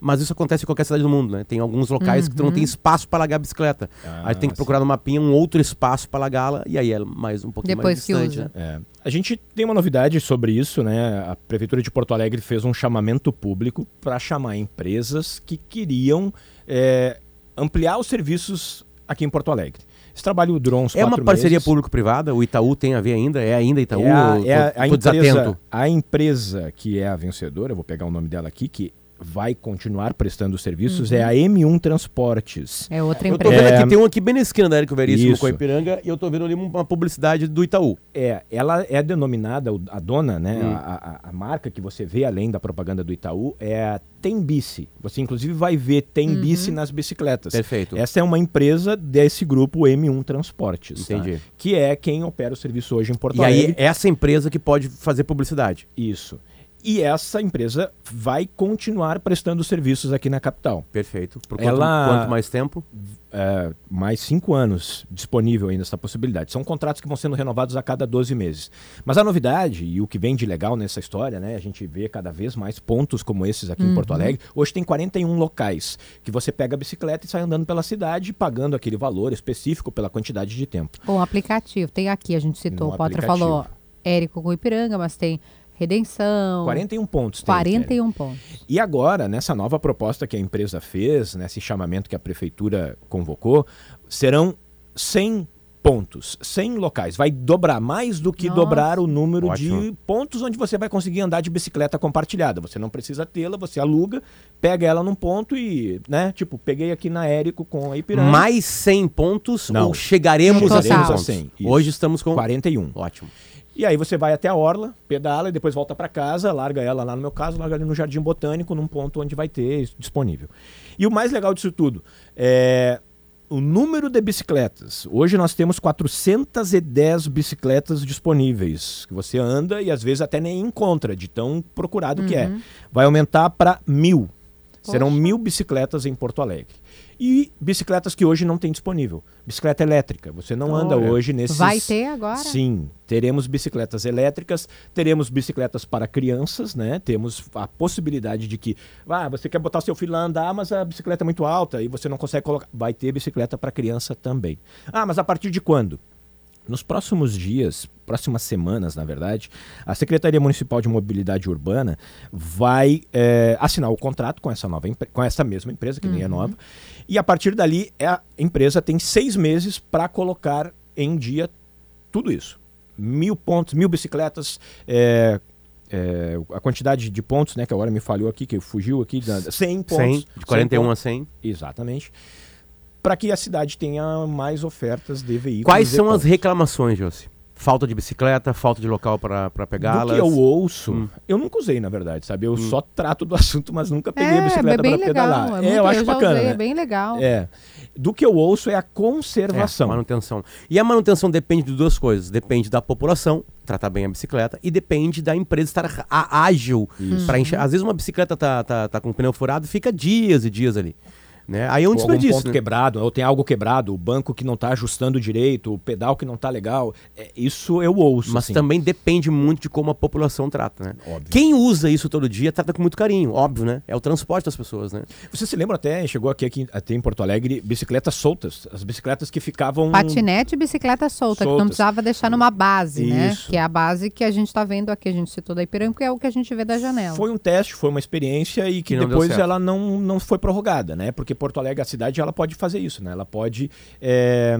Mas isso acontece em qualquer cidade do mundo, né? Tem alguns locais que tu não tem espaço para largar a bicicleta. Ah, aí tem que procurar no mapinha um outro espaço para largá-la e aí é mais um pouquinho Depois mais que distante, usa. né? É. A gente tem uma novidade sobre isso, né? A Prefeitura de Porto Alegre fez um chamamento público para chamar empresas que queriam é, ampliar os serviços aqui em Porto Alegre. Esse trabalho durou uns É uma parceria público-privada? O Itaú tem a ver ainda? É ainda Itaú? É a, é a- tô- a tô empresa, desatento. a empresa que é a vencedora, vou pegar o nome dela aqui, que vai continuar prestando serviços, Uhum. é a M1 Transportes. É outra Eu tô empresa. vendo É, aqui, tem um aqui bem na esquina da Érico Veríssimo Isso. com a Ipiranga e eu tô vendo ali uma publicidade do Itaú. É, ela é denominada, a dona, né, Hum. a, a- a marca que você vê além da propaganda do Itaú é a Tembici. Você inclusive vai ver Tembici Uhum. nas bicicletas. Perfeito. Essa é uma empresa desse grupo M1 Transportes. tá? Entendi. Que é quem opera o serviço hoje em Porto E aí, Alegre. essa empresa que pode fazer publicidade. Isso. E essa empresa vai continuar prestando serviços aqui na capital. Perfeito. Por quanto, Ela- quanto mais tempo? É, mais cinco anos disponível ainda essa possibilidade. São contratos que vão sendo renovados a cada 12 meses. Mas a novidade e o que vem de legal nessa história, né? A gente vê cada vez mais pontos como esses aqui em Porto Uhum. Alegre. Hoje tem 41 locais que você pega a bicicleta e sai andando pela cidade, pagando aquele valor específico pela quantidade de tempo. Bom, aplicativo. Tem aqui, a gente citou, No o Potter aplicativo. falou Érico com Ipiranga, mas tem Redenção. 41 pontos. tem, Kelly. 41 pontos. E agora, nessa nova proposta que a empresa fez, nesse chamamento que a prefeitura convocou, serão 100 pontos, 100 locais. Vai dobrar mais do que Nossa. dobrar o número de Ótimo. pontos onde você vai conseguir andar de bicicleta compartilhada. Você não precisa tê-la, você aluga, pega ela num ponto e, né, tipo, peguei aqui na Érico com a Ipiranga. Mais 100 pontos Não. ou chegaremos No a 100 total. pontos? 100, isso. Hoje estamos com... 41. Ótimo. E aí você vai até a orla, pedala e depois volta para casa, larga ela lá no meu caso, larga ali no Jardim Botânico, num ponto onde vai ter isso disponível. E o mais legal disso tudo é o número de bicicletas. Hoje nós temos 410 bicicletas disponíveis que você anda e às vezes até nem encontra de tão procurado que é. Vai aumentar para mil. Serão Poxa. mil bicicletas em Porto Alegre. E bicicletas que hoje não tem disponível. Bicicleta elétrica. Você não anda hoje nesses. Vai ter agora? Sim, teremos bicicletas elétricas, teremos bicicletas para crianças, né? Temos a possibilidade de que, ah, você quer botar seu filho lá andar, mas a bicicleta é muito alta e você não consegue colocar. Vai ter bicicleta para criança também. Ah, mas a partir de quando? Nos próximos dias, próximas semanas, na verdade, a Secretaria Municipal de Mobilidade Urbana vai eh, assinar o contrato com essa nova com essa mesma empresa, que nem é nova, e a partir dali é a empresa tem seis meses para colocar em dia tudo isso. Mil pontos, mil bicicletas, eh, eh, a quantidade de pontos, né, que agora me falhou aqui, que fugiu aqui, da, 100 pontos. 100, de 41 100 a 100. Exatamente. Para que a cidade tenha mais ofertas de veículos. Quais são as pontos. reclamações, Josi? Falta de bicicleta, falta de local para Do pegá-las? que eu ouço, Hum. eu nunca usei, na verdade, sabe? Eu só trato do assunto, mas nunca peguei a é, bicicleta é para pedalar. É É, eu acho já bacana. usei, né? é bem legal. É. Do que eu ouço é a É, conservação. manutenção. E a manutenção depende de duas coisas. Depende da população, tratar bem a bicicleta, e depende da empresa estar ágil para encher. Às vezes uma bicicleta tá, tá, tá com o pneu furado, fica dias e dias ali. Né? Aí é um algum desperdício. ponto né? quebrado, ou tem algo quebrado, o banco que não está ajustando direito, o pedal que não está legal. É, isso eu ouço. Mas assim. também depende muito de como a população trata, né? Óbvio. Quem usa isso todo dia trata com muito carinho, óbvio, né? É o transporte das pessoas, né? Você se lembra até, chegou aqui, aqui até em Porto Alegre, bicicletas soltas. As bicicletas que ficavam. Patinete e bicicleta solta, que não Soltas. precisava deixar numa base, né? Isso. Que é a base que a gente está vendo aqui, a gente citou da Ipiranga, que é o que a gente vê da janela. Foi um teste, foi uma experiência e que, Que depois ela não, não foi prorrogada, né? Porque Porto Alegre, a cidade, ela pode fazer isso, né? Ela pode é,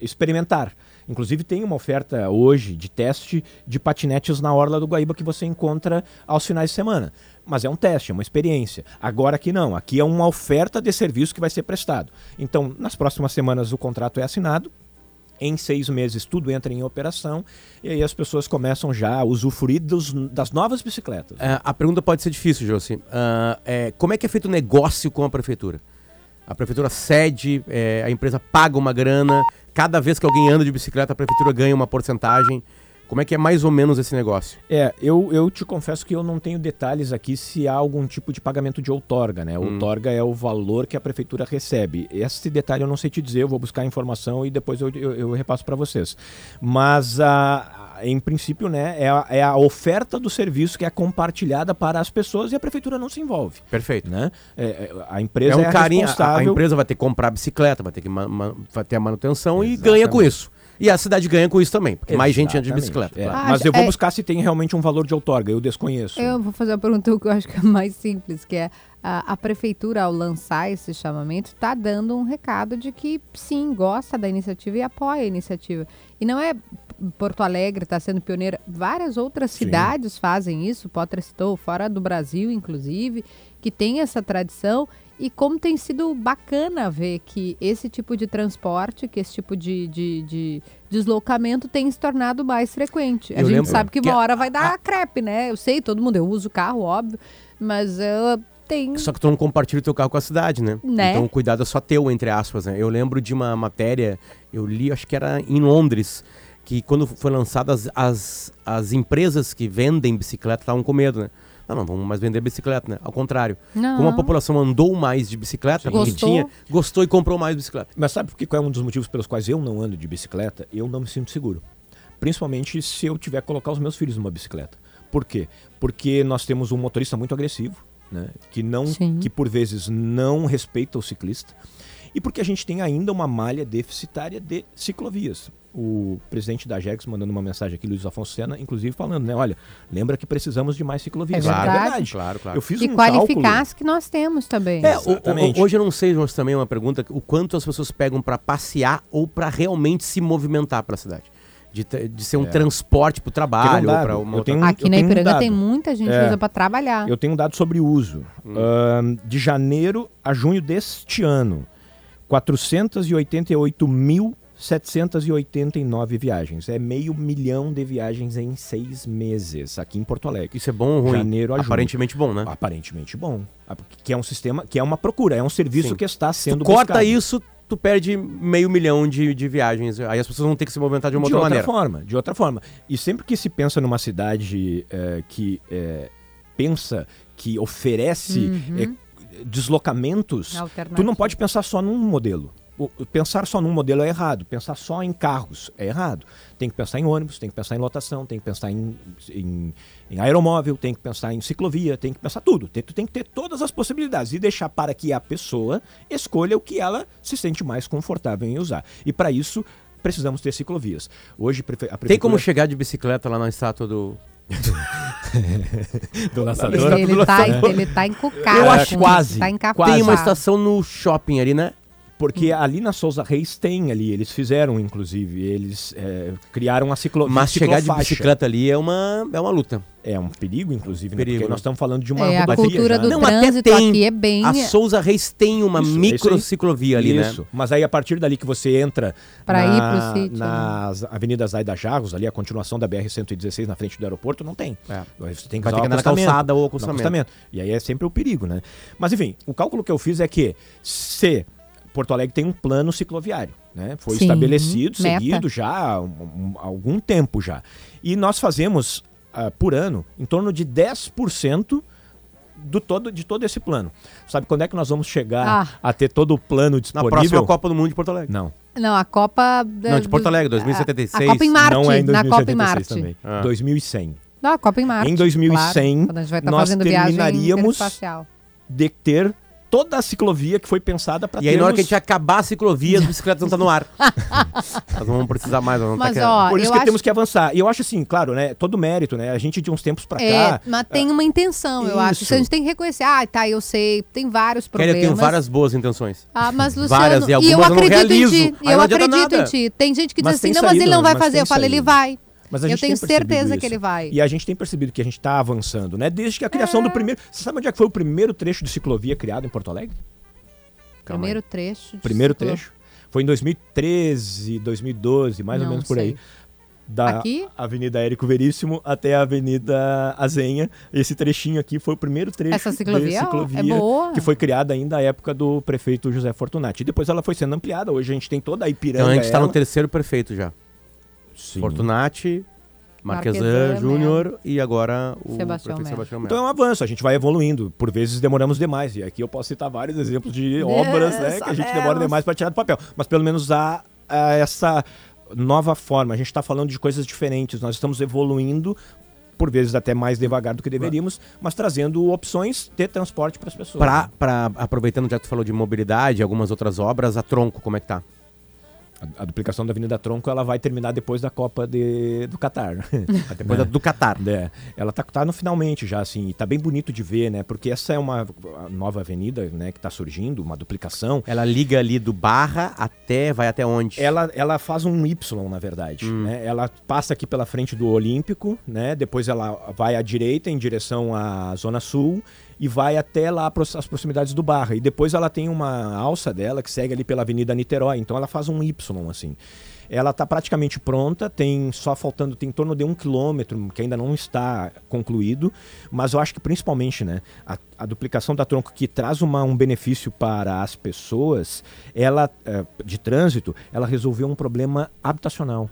experimentar. Inclusive tem uma oferta hoje de teste de patinetes na Orla do Guaíba que você encontra aos finais de semana. Mas é um teste, é uma experiência. Agora aqui não, aqui é uma oferta de serviço que vai ser prestado. Então, nas próximas semanas o contrato é assinado, em seis meses tudo entra em operação e aí as pessoas começam já a usufruir dos- das novas bicicletas. É, a pergunta pode ser difícil, Josi. Ah, é, como é que é feito o negócio com a prefeitura? A prefeitura cede, é, a empresa paga uma grana, cada vez que alguém anda de bicicleta, a prefeitura ganha uma porcentagem. Como é que é mais ou menos esse negócio? É, eu, eu te confesso que eu não tenho detalhes aqui se há algum tipo de pagamento de outorga, né? Hum. Outorga é o valor que a prefeitura recebe. Esse detalhe eu não sei te dizer, eu vou buscar a informação e depois eu, eu, eu repasso para vocês. Mas, a, a- em princípio, né, é a, é a oferta do serviço que é compartilhada para as pessoas e a prefeitura não se envolve. Perfeito. Né? É, é, a É empresa é, um a carinho, a- a, responsável... empresa vai ter que comprar bicicleta, vai ter que vai ter a manutenção e ganha com isso. E a cidade ganha com isso também, porque mais gente anda de Exatamente, bicicleta. é. claro. Ah, Mas eu vou é- buscar se tem realmente um valor de outorga, eu desconheço. Eu vou fazer a pergunta que eu acho que é mais simples, que é a, a prefeitura, ao lançar esse chamamento, está dando um recado de que sim, gosta da iniciativa e apoia a iniciativa. E não é Porto Alegre está sendo pioneira, várias outras cidades fazem isso, Potter citou, fora do Brasil, inclusive, que tem essa tradição. E como tem sido bacana ver que esse tipo de transporte, que esse tipo de, de, de deslocamento tem se tornado mais frequente. A Eu gente sabe que que uma a- hora vai dar crepe, né? Eu sei, todo mundo, eu uso o carro, óbvio, mas uh, tem... Só que tu não compartilha o teu carro com a cidade, né? Né? Então o cuidado é só teu, entre aspas, né? Eu lembro de uma matéria, eu li, acho que era em Londres, que quando foi lançadas as, as empresas que vendem bicicleta estavam com medo, né? Não, não, vamos mais vender bicicleta, né? Ao contrário. Não. Como a população andou mais de bicicleta, porque Gostou. tinha, gostou e comprou mais bicicleta. Mas sabe por que qual é um dos motivos pelos quais eu não ando de bicicleta? Eu não me sinto seguro. Principalmente se eu tiver que colocar os meus filhos numa bicicleta. Por quê? Porque nós temos um motorista muito agressivo, né? Que não, Sim. que por vezes não respeita o ciclista. E porque a gente tem ainda uma malha deficitária de ciclovias. O presidente da Jex mandando uma mensagem aqui, Luiz Afonso Sena, inclusive falando, né? Olha, lembra que precisamos de mais ciclovias. É Claro, verdade. Claro, claro. Eu fiz E um qualificar cálculo. as que nós temos também. É, o- o- hoje eu não sei, mas também é uma pergunta, o quanto as pessoas pegam pra passear ou pra realmente se movimentar pra cidade. De, de ser um É. transporte trabalho Porque não ou dá, pra uma eu outra... tenho- Aqui eu na um Ipiranga dado. tem muita gente que É. usa para trabalhar. Eu tenho um dado sobre uso. Ahn, de janeiro a junho deste ano, 488.789 viagens. É meio milhão de viagens em seis meses aqui em Porto Alegre. Isso é bom ou ruim? Janeiro a junho. Aparentemente bom, né? Aparentemente bom. Ah, Que é um sistema, que é uma procura, é um serviço Sim. que está Se sendo tu corta buscado. isso, tu perde meio milhão de, de viagens. Aí as pessoas vão ter que se movimentar de uma de outra, outra maneira. forma, de outra forma. E sempre que se pensa numa cidade eh, que eh, pensa, que oferece Uhum. Deslocamentos, tu não pode pensar só num modelo. O- Pensar só num modelo é errado. Pensar só em carros é errado. Tem que pensar em ônibus, tem que pensar em lotação, tem que pensar em, em, em aeromóvel, tem que pensar em ciclovia, tem que pensar tudo. Tem, tu tem que ter todas as possibilidades e deixar para que a pessoa escolha o que ela se sente mais confortável em usar. E para isso precisamos ter ciclovias. Hoje a Tem prefeitura como chegar de bicicleta lá na estátua do. do Ele, lançador. ele, tá, ele tá encucado. Eu acho quase, Tá. Tem uma estação no shopping ali, né? Porque ali na Souza Reis tem ali, eles fizeram inclusive, eles eh, criaram a ciclo, Mas chegar de bicicleta ali é uma, é uma luta. É um perigo, inclusive, né? Perigo, porque né? nós estamos falando de uma É, a rodovia cultura já, do né? Não, até tem. aqui é bem... A Souza Reis tem uma Isso, é isso micro aí. ciclovia ali, Isso. né? Mas aí a partir dali que você entra Pra na, ir pro sítio, né? nas avenidas Aida Jarros, ali a continuação da BR-116 na frente do aeroporto, não tem. É. Você tem que Vai usar ter que andar na calçada ou acostamento. acostamento. E aí é sempre o perigo, né? Mas enfim, o cálculo que eu fiz é que se Porto Alegre tem um plano cicloviário, né? Foi Sim, estabelecido, meta. seguido já há um- um- algum tempo já. E nós fazemos ah, por ano em torno de 10% do todo, de todo esse plano. Sabe quando é que nós vamos chegar Ah. a ter todo o plano Na disponível? próxima Copa do Mundo de Porto Alegre. Não. Não, a Copa... Não, de Porto Alegre, 2076. A, a Copa em Marte, não é em na 2076 Copa em Marte. também. Ah. 2100. Não, a Copa em Marte. Em 2100, claro, quando a gente vai estar nós terminaríamos. De ter toda a ciclovia que foi pensada para E aí, na hora que a gente acabar a ciclovia, as bicicletas não estão no ar. nós não vamos precisar mais, nós vamos Mas, tá ó, Por isso eu que acho- temos que avançar. E eu acho assim, claro, né? Todo mérito, né? A gente de uns tempos para É, cá. mas tem uma intenção, eu acho. Isso. A gente tem que reconhecer. Ah, tá, eu sei, tem vários Kelly, eu problemas. tenho várias boas intenções. Ah, mas Luciano, Várias, e e eu algumas eu não acredito em ti. Aí não eu acredito em nada. ti. Tem gente que diz Mas assim, tem não, mas ele não vai mas fazer. Eu falo, ele vai. Mas a eu gente tenho tem percebido certeza isso. que ele vai. E a gente tem percebido que a gente está avançando, né? Desde que a criação É. do primeiro. Você sabe onde é que foi o primeiro trecho de ciclovia criado em Porto Alegre? Calma Primeiro trecho. de Primeiro ciclo- trecho. Foi em 2013, 2012, mais ou Não menos por sei. aí. Da Aqui? Avenida Érico Veríssimo até a Avenida Azenha. Esse trechinho aqui foi o primeiro trecho Essa ciclovia, ciclovia é boa. que foi criada ainda à época do prefeito José Fortunati. E depois ela foi sendo ampliada. Hoje a gente tem toda a Ipiranga. Então a gente está no terceiro prefeito já. Sim. Fortunati, Marquesan Júnior e agora o Sebastião prefeito Melo. Sebastião Melo. Então é um avanço, a gente vai evoluindo. Por vezes demoramos demais. E aqui eu posso citar vários exemplos de obras né, que a gente demora demais para tirar do papel. Mas pelo menos há, há essa nova forma. A gente está falando de coisas diferentes. Nós estamos evoluindo, por vezes até mais devagar do que deveríamos, mas trazendo opções de transporte para as pessoas. Pra, pra- aproveitando já que tu falou de mobilidade, algumas outras obras, a Tronco, como é que tá? A, a duplicação da Avenida Tronco ela vai terminar depois da Copa de, do Catar. Depois da- do Catar. É, ela tá, tá no finalmente já, assim, e tá bem bonito de ver, né? Porque essa é uma nova avenida, né, que tá surgindo, uma duplicação. Ela liga ali do Barra até. Vai até onde? Ela, ela faz um Y, na verdade. Hum. né? Ela passa aqui pela frente do Olímpico, né? Depois ela vai à direita em direção à Zona Sul e vai até lá as proximidades do Barra. E depois ela tem uma alça dela que segue ali pela Avenida Niterói. Então ela faz um Y, assim. Ela está praticamente pronta, tem só faltando, tem em torno de um quilômetro, que ainda não está concluído, mas eu acho que principalmente, né, a, a duplicação da tronco que traz uma, um benefício para as pessoas, ela, eh, de trânsito, ela resolveu um problema habitacional.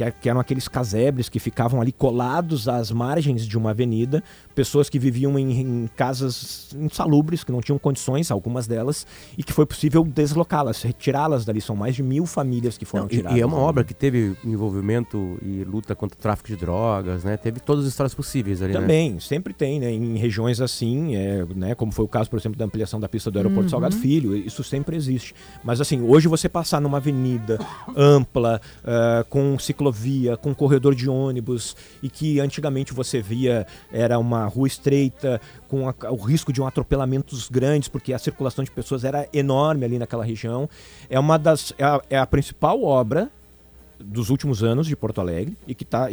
Que, que eram aqueles casebres que ficavam ali colados às margens de uma avenida, pessoas que viviam em, em casas insalubres, que não tinham condições, algumas delas, e que foi possível deslocá-las, retirá-las dali. São mais de mil famílias que foram Não, e- tiradas. e, é uma ali. obra que teve envolvimento e luta contra o tráfico de drogas, né? Teve todas as histórias possíveis ali, né? Também, sempre tem, né? Em regiões assim, é, né? Como foi o caso, por exemplo, da ampliação da pista do aeroporto Uhum. Salgado Filho, isso sempre existe. Mas assim, hoje você passar numa avenida ampla, ah, com ciclovia, com corredor de ônibus, e que antigamente você via era uma rua estreita, com a- o risco de um atropelamentos grandes, porque a circulação de pessoas era enorme ali naquela região. É uma das. É a, é a principal obra dos últimos anos de Porto Alegre e que está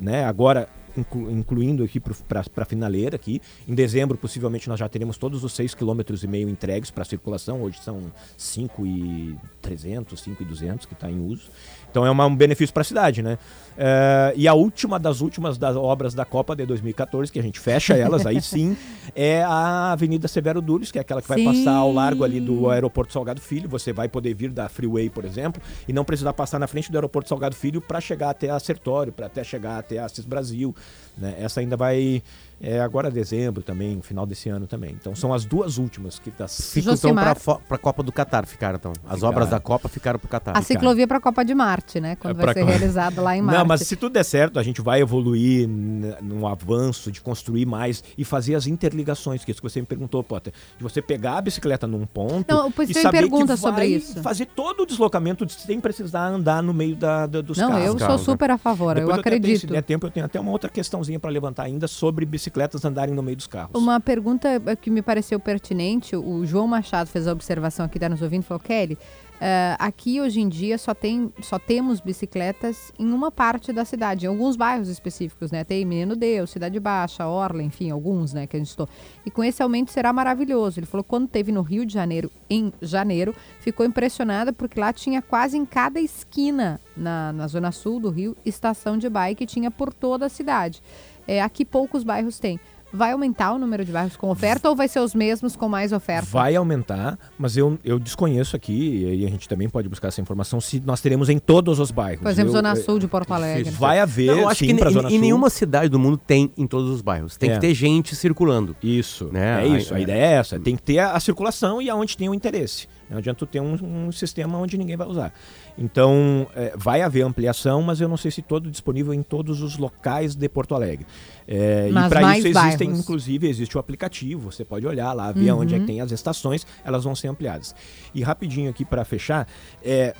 né, agora incluindo aqui para a finaleira aqui. Em dezembro, possivelmente, nós já teremos todos os 6,5 km entregues para circulação. Hoje são 5,300, 5,200 que está em uso. Então é uma- um benefício para a cidade, né? Eh, e a última das últimas das obras da Copa de 2014, que a gente fecha elas aí sim, é a Avenida Severo Dures, que é aquela que vai Sim. passar ao largo ali do aeroporto Salgado Filho. Você vai poder vir da Freeway, por exemplo, e não precisar passar na frente do aeroporto Salgado Filho para chegar até a Sertório, para até chegar até a Assis Brasil. Né? Essa ainda vai é, agora dezembro também, final desse ano também. Então são as duas últimas que tá Ficam então fo- pra Copa do Catar, ficaram então. As Ficaram. obras da Copa ficaram pro Catar. A ciclovia para a Copa de Marte, né? Quando É vai ser co- realizada lá em Marte. Não, mas se tudo der certo, a gente vai evoluir num avanço de construir mais e fazer as interligações, que é isso que você me perguntou, Potter. De você pegar a bicicleta num ponto Não, pois e saber pergunta que sobre vai isso. fazer todo o deslocamento de- sem precisar andar no meio da, da- dos Não, carros. eu sou super a favor, eu Depois até tenho, acredito. se der tempo, eu tenho até uma outra questãozinha para levantar ainda sobre bicicletas andarem no meio dos carros. Uma pergunta eh, que me pareceu pertinente, o João Machado fez a observação aqui, está nos ouvindo, falou, Kelly, eh, aqui hoje em dia só, tem, só temos bicicletas em uma parte da cidade, em alguns bairros específicos, né? Tem Menino Deus, Cidade Baixa, Orla, enfim, alguns, né, que a gente estou. E com esse aumento será maravilhoso. Ele falou quando teve no Rio de Janeiro, em janeiro, ficou impressionada porque lá tinha quase em cada esquina, na, na zona sul do Rio, estação de bike, tinha por toda a cidade. É, aqui poucos bairros têm. Vai aumentar o número de bairros com oferta ou vai ser os mesmos com mais oferta? Vai aumentar, mas eu, eu desconheço aqui, e aí a gente também pode buscar essa informação, se nós teremos em todos os bairros. Por exemplo, Eu- Zona Sul de Porto Alegre. Vai haver, Não, eu acho sim, que pra em, Zona em Sul. nenhuma cidade do mundo tem em todos os bairros. Tem É. que ter gente circulando. Isso, Né? é isso. A Aí- ideia é essa. Tem que ter a, a circulação e aonde tem o interesse. Não adianta tu ter um, um sistema onde ninguém vai usar. Então, é, vai haver ampliação, mas eu não sei se todo disponível em todos os locais de Porto Alegre. É, e Mas para isso existem, bairros. inclusive, existe o aplicativo. Você pode olhar lá, ver Uhum. onde é que tem as estações, elas vão ser ampliadas. E rapidinho aqui para fechar, é,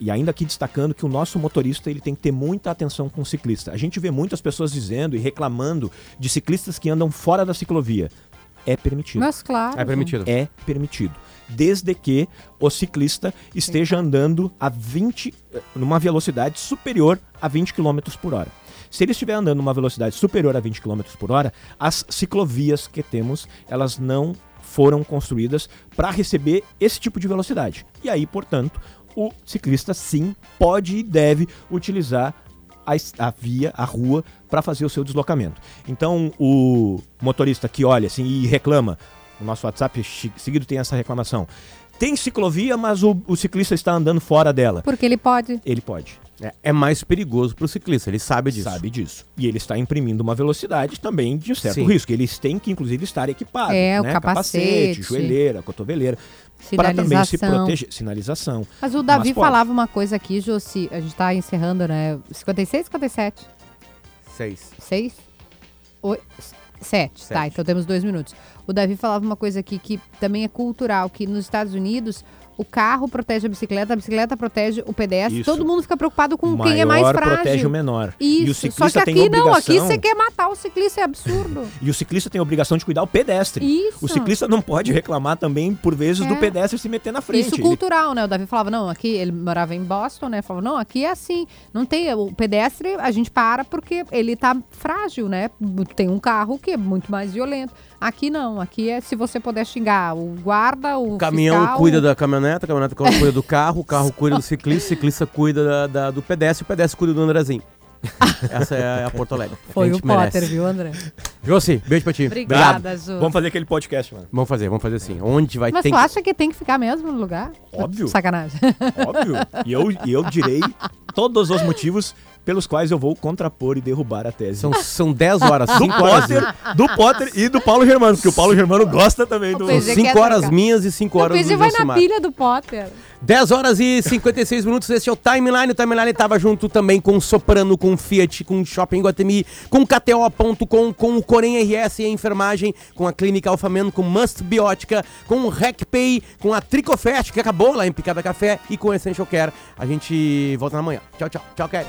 e ainda aqui destacando que o nosso motorista ele tem que ter muita atenção com o ciclista. A gente vê muitas pessoas dizendo e reclamando de ciclistas que andam fora da ciclovia. É permitido. Mas claro. É permitido. É permitido. Desde que o ciclista esteja andando a 20, eh, numa velocidade superior a 20 km por hora. Se ele estiver andando numa velocidade superior a 20 km por hora, as ciclovias que temos, elas não foram construídas para receber esse tipo de velocidade. E aí, portanto, o ciclista sim pode e deve utilizar a, a via, a rua, para fazer o seu deslocamento. Então, o motorista que olha assim e reclama, o nosso WhatsApp seguido tem essa reclamação. Tem ciclovia, mas o, o ciclista está andando fora dela. Porque ele pode. Ele pode. É, é mais perigoso pro ciclista, ele sabe disso. Sabe disso. E ele está imprimindo uma velocidade também de certo Sim. risco. Eles têm que, inclusive, estar equipados. É, o né? capacete. joelheira, cotoveleira. Para também se proteger. Sinalização. Mas o Davi Mas falava uma coisa aqui, Josi, a gente tá encerrando, né? 56, 57? Seis. 6? Oi? 7, tá, então temos dois minutos. O Davi falava uma coisa aqui que também é cultural, que nos Estados Unidos o carro protege a bicicleta, a bicicleta protege o pedestre. Isso. Todo mundo fica preocupado com quem é mais frágil. protege o menor. Isso. E o Só ciclista que tem aqui não, aqui obrigação- você quer matar o ciclista, é absurdo. E o ciclista tem a obrigação de cuidar o pedestre. Isso. O ciclista não pode reclamar também, por vezes, do É. pedestre se meter na frente. Isso Ele- cultural, né? O Davi falava, não, aqui ele morava em Boston, né? Falava, não, aqui é assim. Não tem. O pedestre, a gente para porque ele tá frágil, né? Tem um carro que é muito mais violento. Aqui não, aqui é se você puder xingar o guarda, o. O caminhão fiscal, cuida da caminhoneta, a caminhoneta cuida do carro, o carro cuida do ciclista, o ciclista cuida da- da- do pedestre, o pedestre cuida do Andrezinho. Essa é a Porto Alegre. Foi o merece. Potter, viu, André? Josi, beijo pra ti. Obrigada, Ju. Vamos fazer aquele podcast, mano. Vamos fazer, vamos fazer assim. Onde vai Mas ter tu acha que tem que ficar mesmo no lugar? Óbvio. Sacanagem. Óbvio. E eu, e eu direi todos os motivos pelos quais eu vou contrapor e derrubar a tese. São, são 10 horas, do 5 horas. Potter, do Potter e do Paulo Germano, porque o Paulo Germano gosta também do. O PG quer 5 horas trocar. minhas e 5 O horas do PG vai na pilha do Potter. 10 horas e 56 minutos, esse é o Timeline. O Timeline tava junto também com o Soprano, com o Fiat, com o Shopping Guatemi, com o KTO.com, com o Corém RS e a enfermagem, com a Clínica Alfameno, com Must Biótica, com o RecPay, com a Tricofest, que acabou lá em Picada Café, e com o Essential Care. A gente volta na manhã. Tchau, tchau. Tchau, Kelly.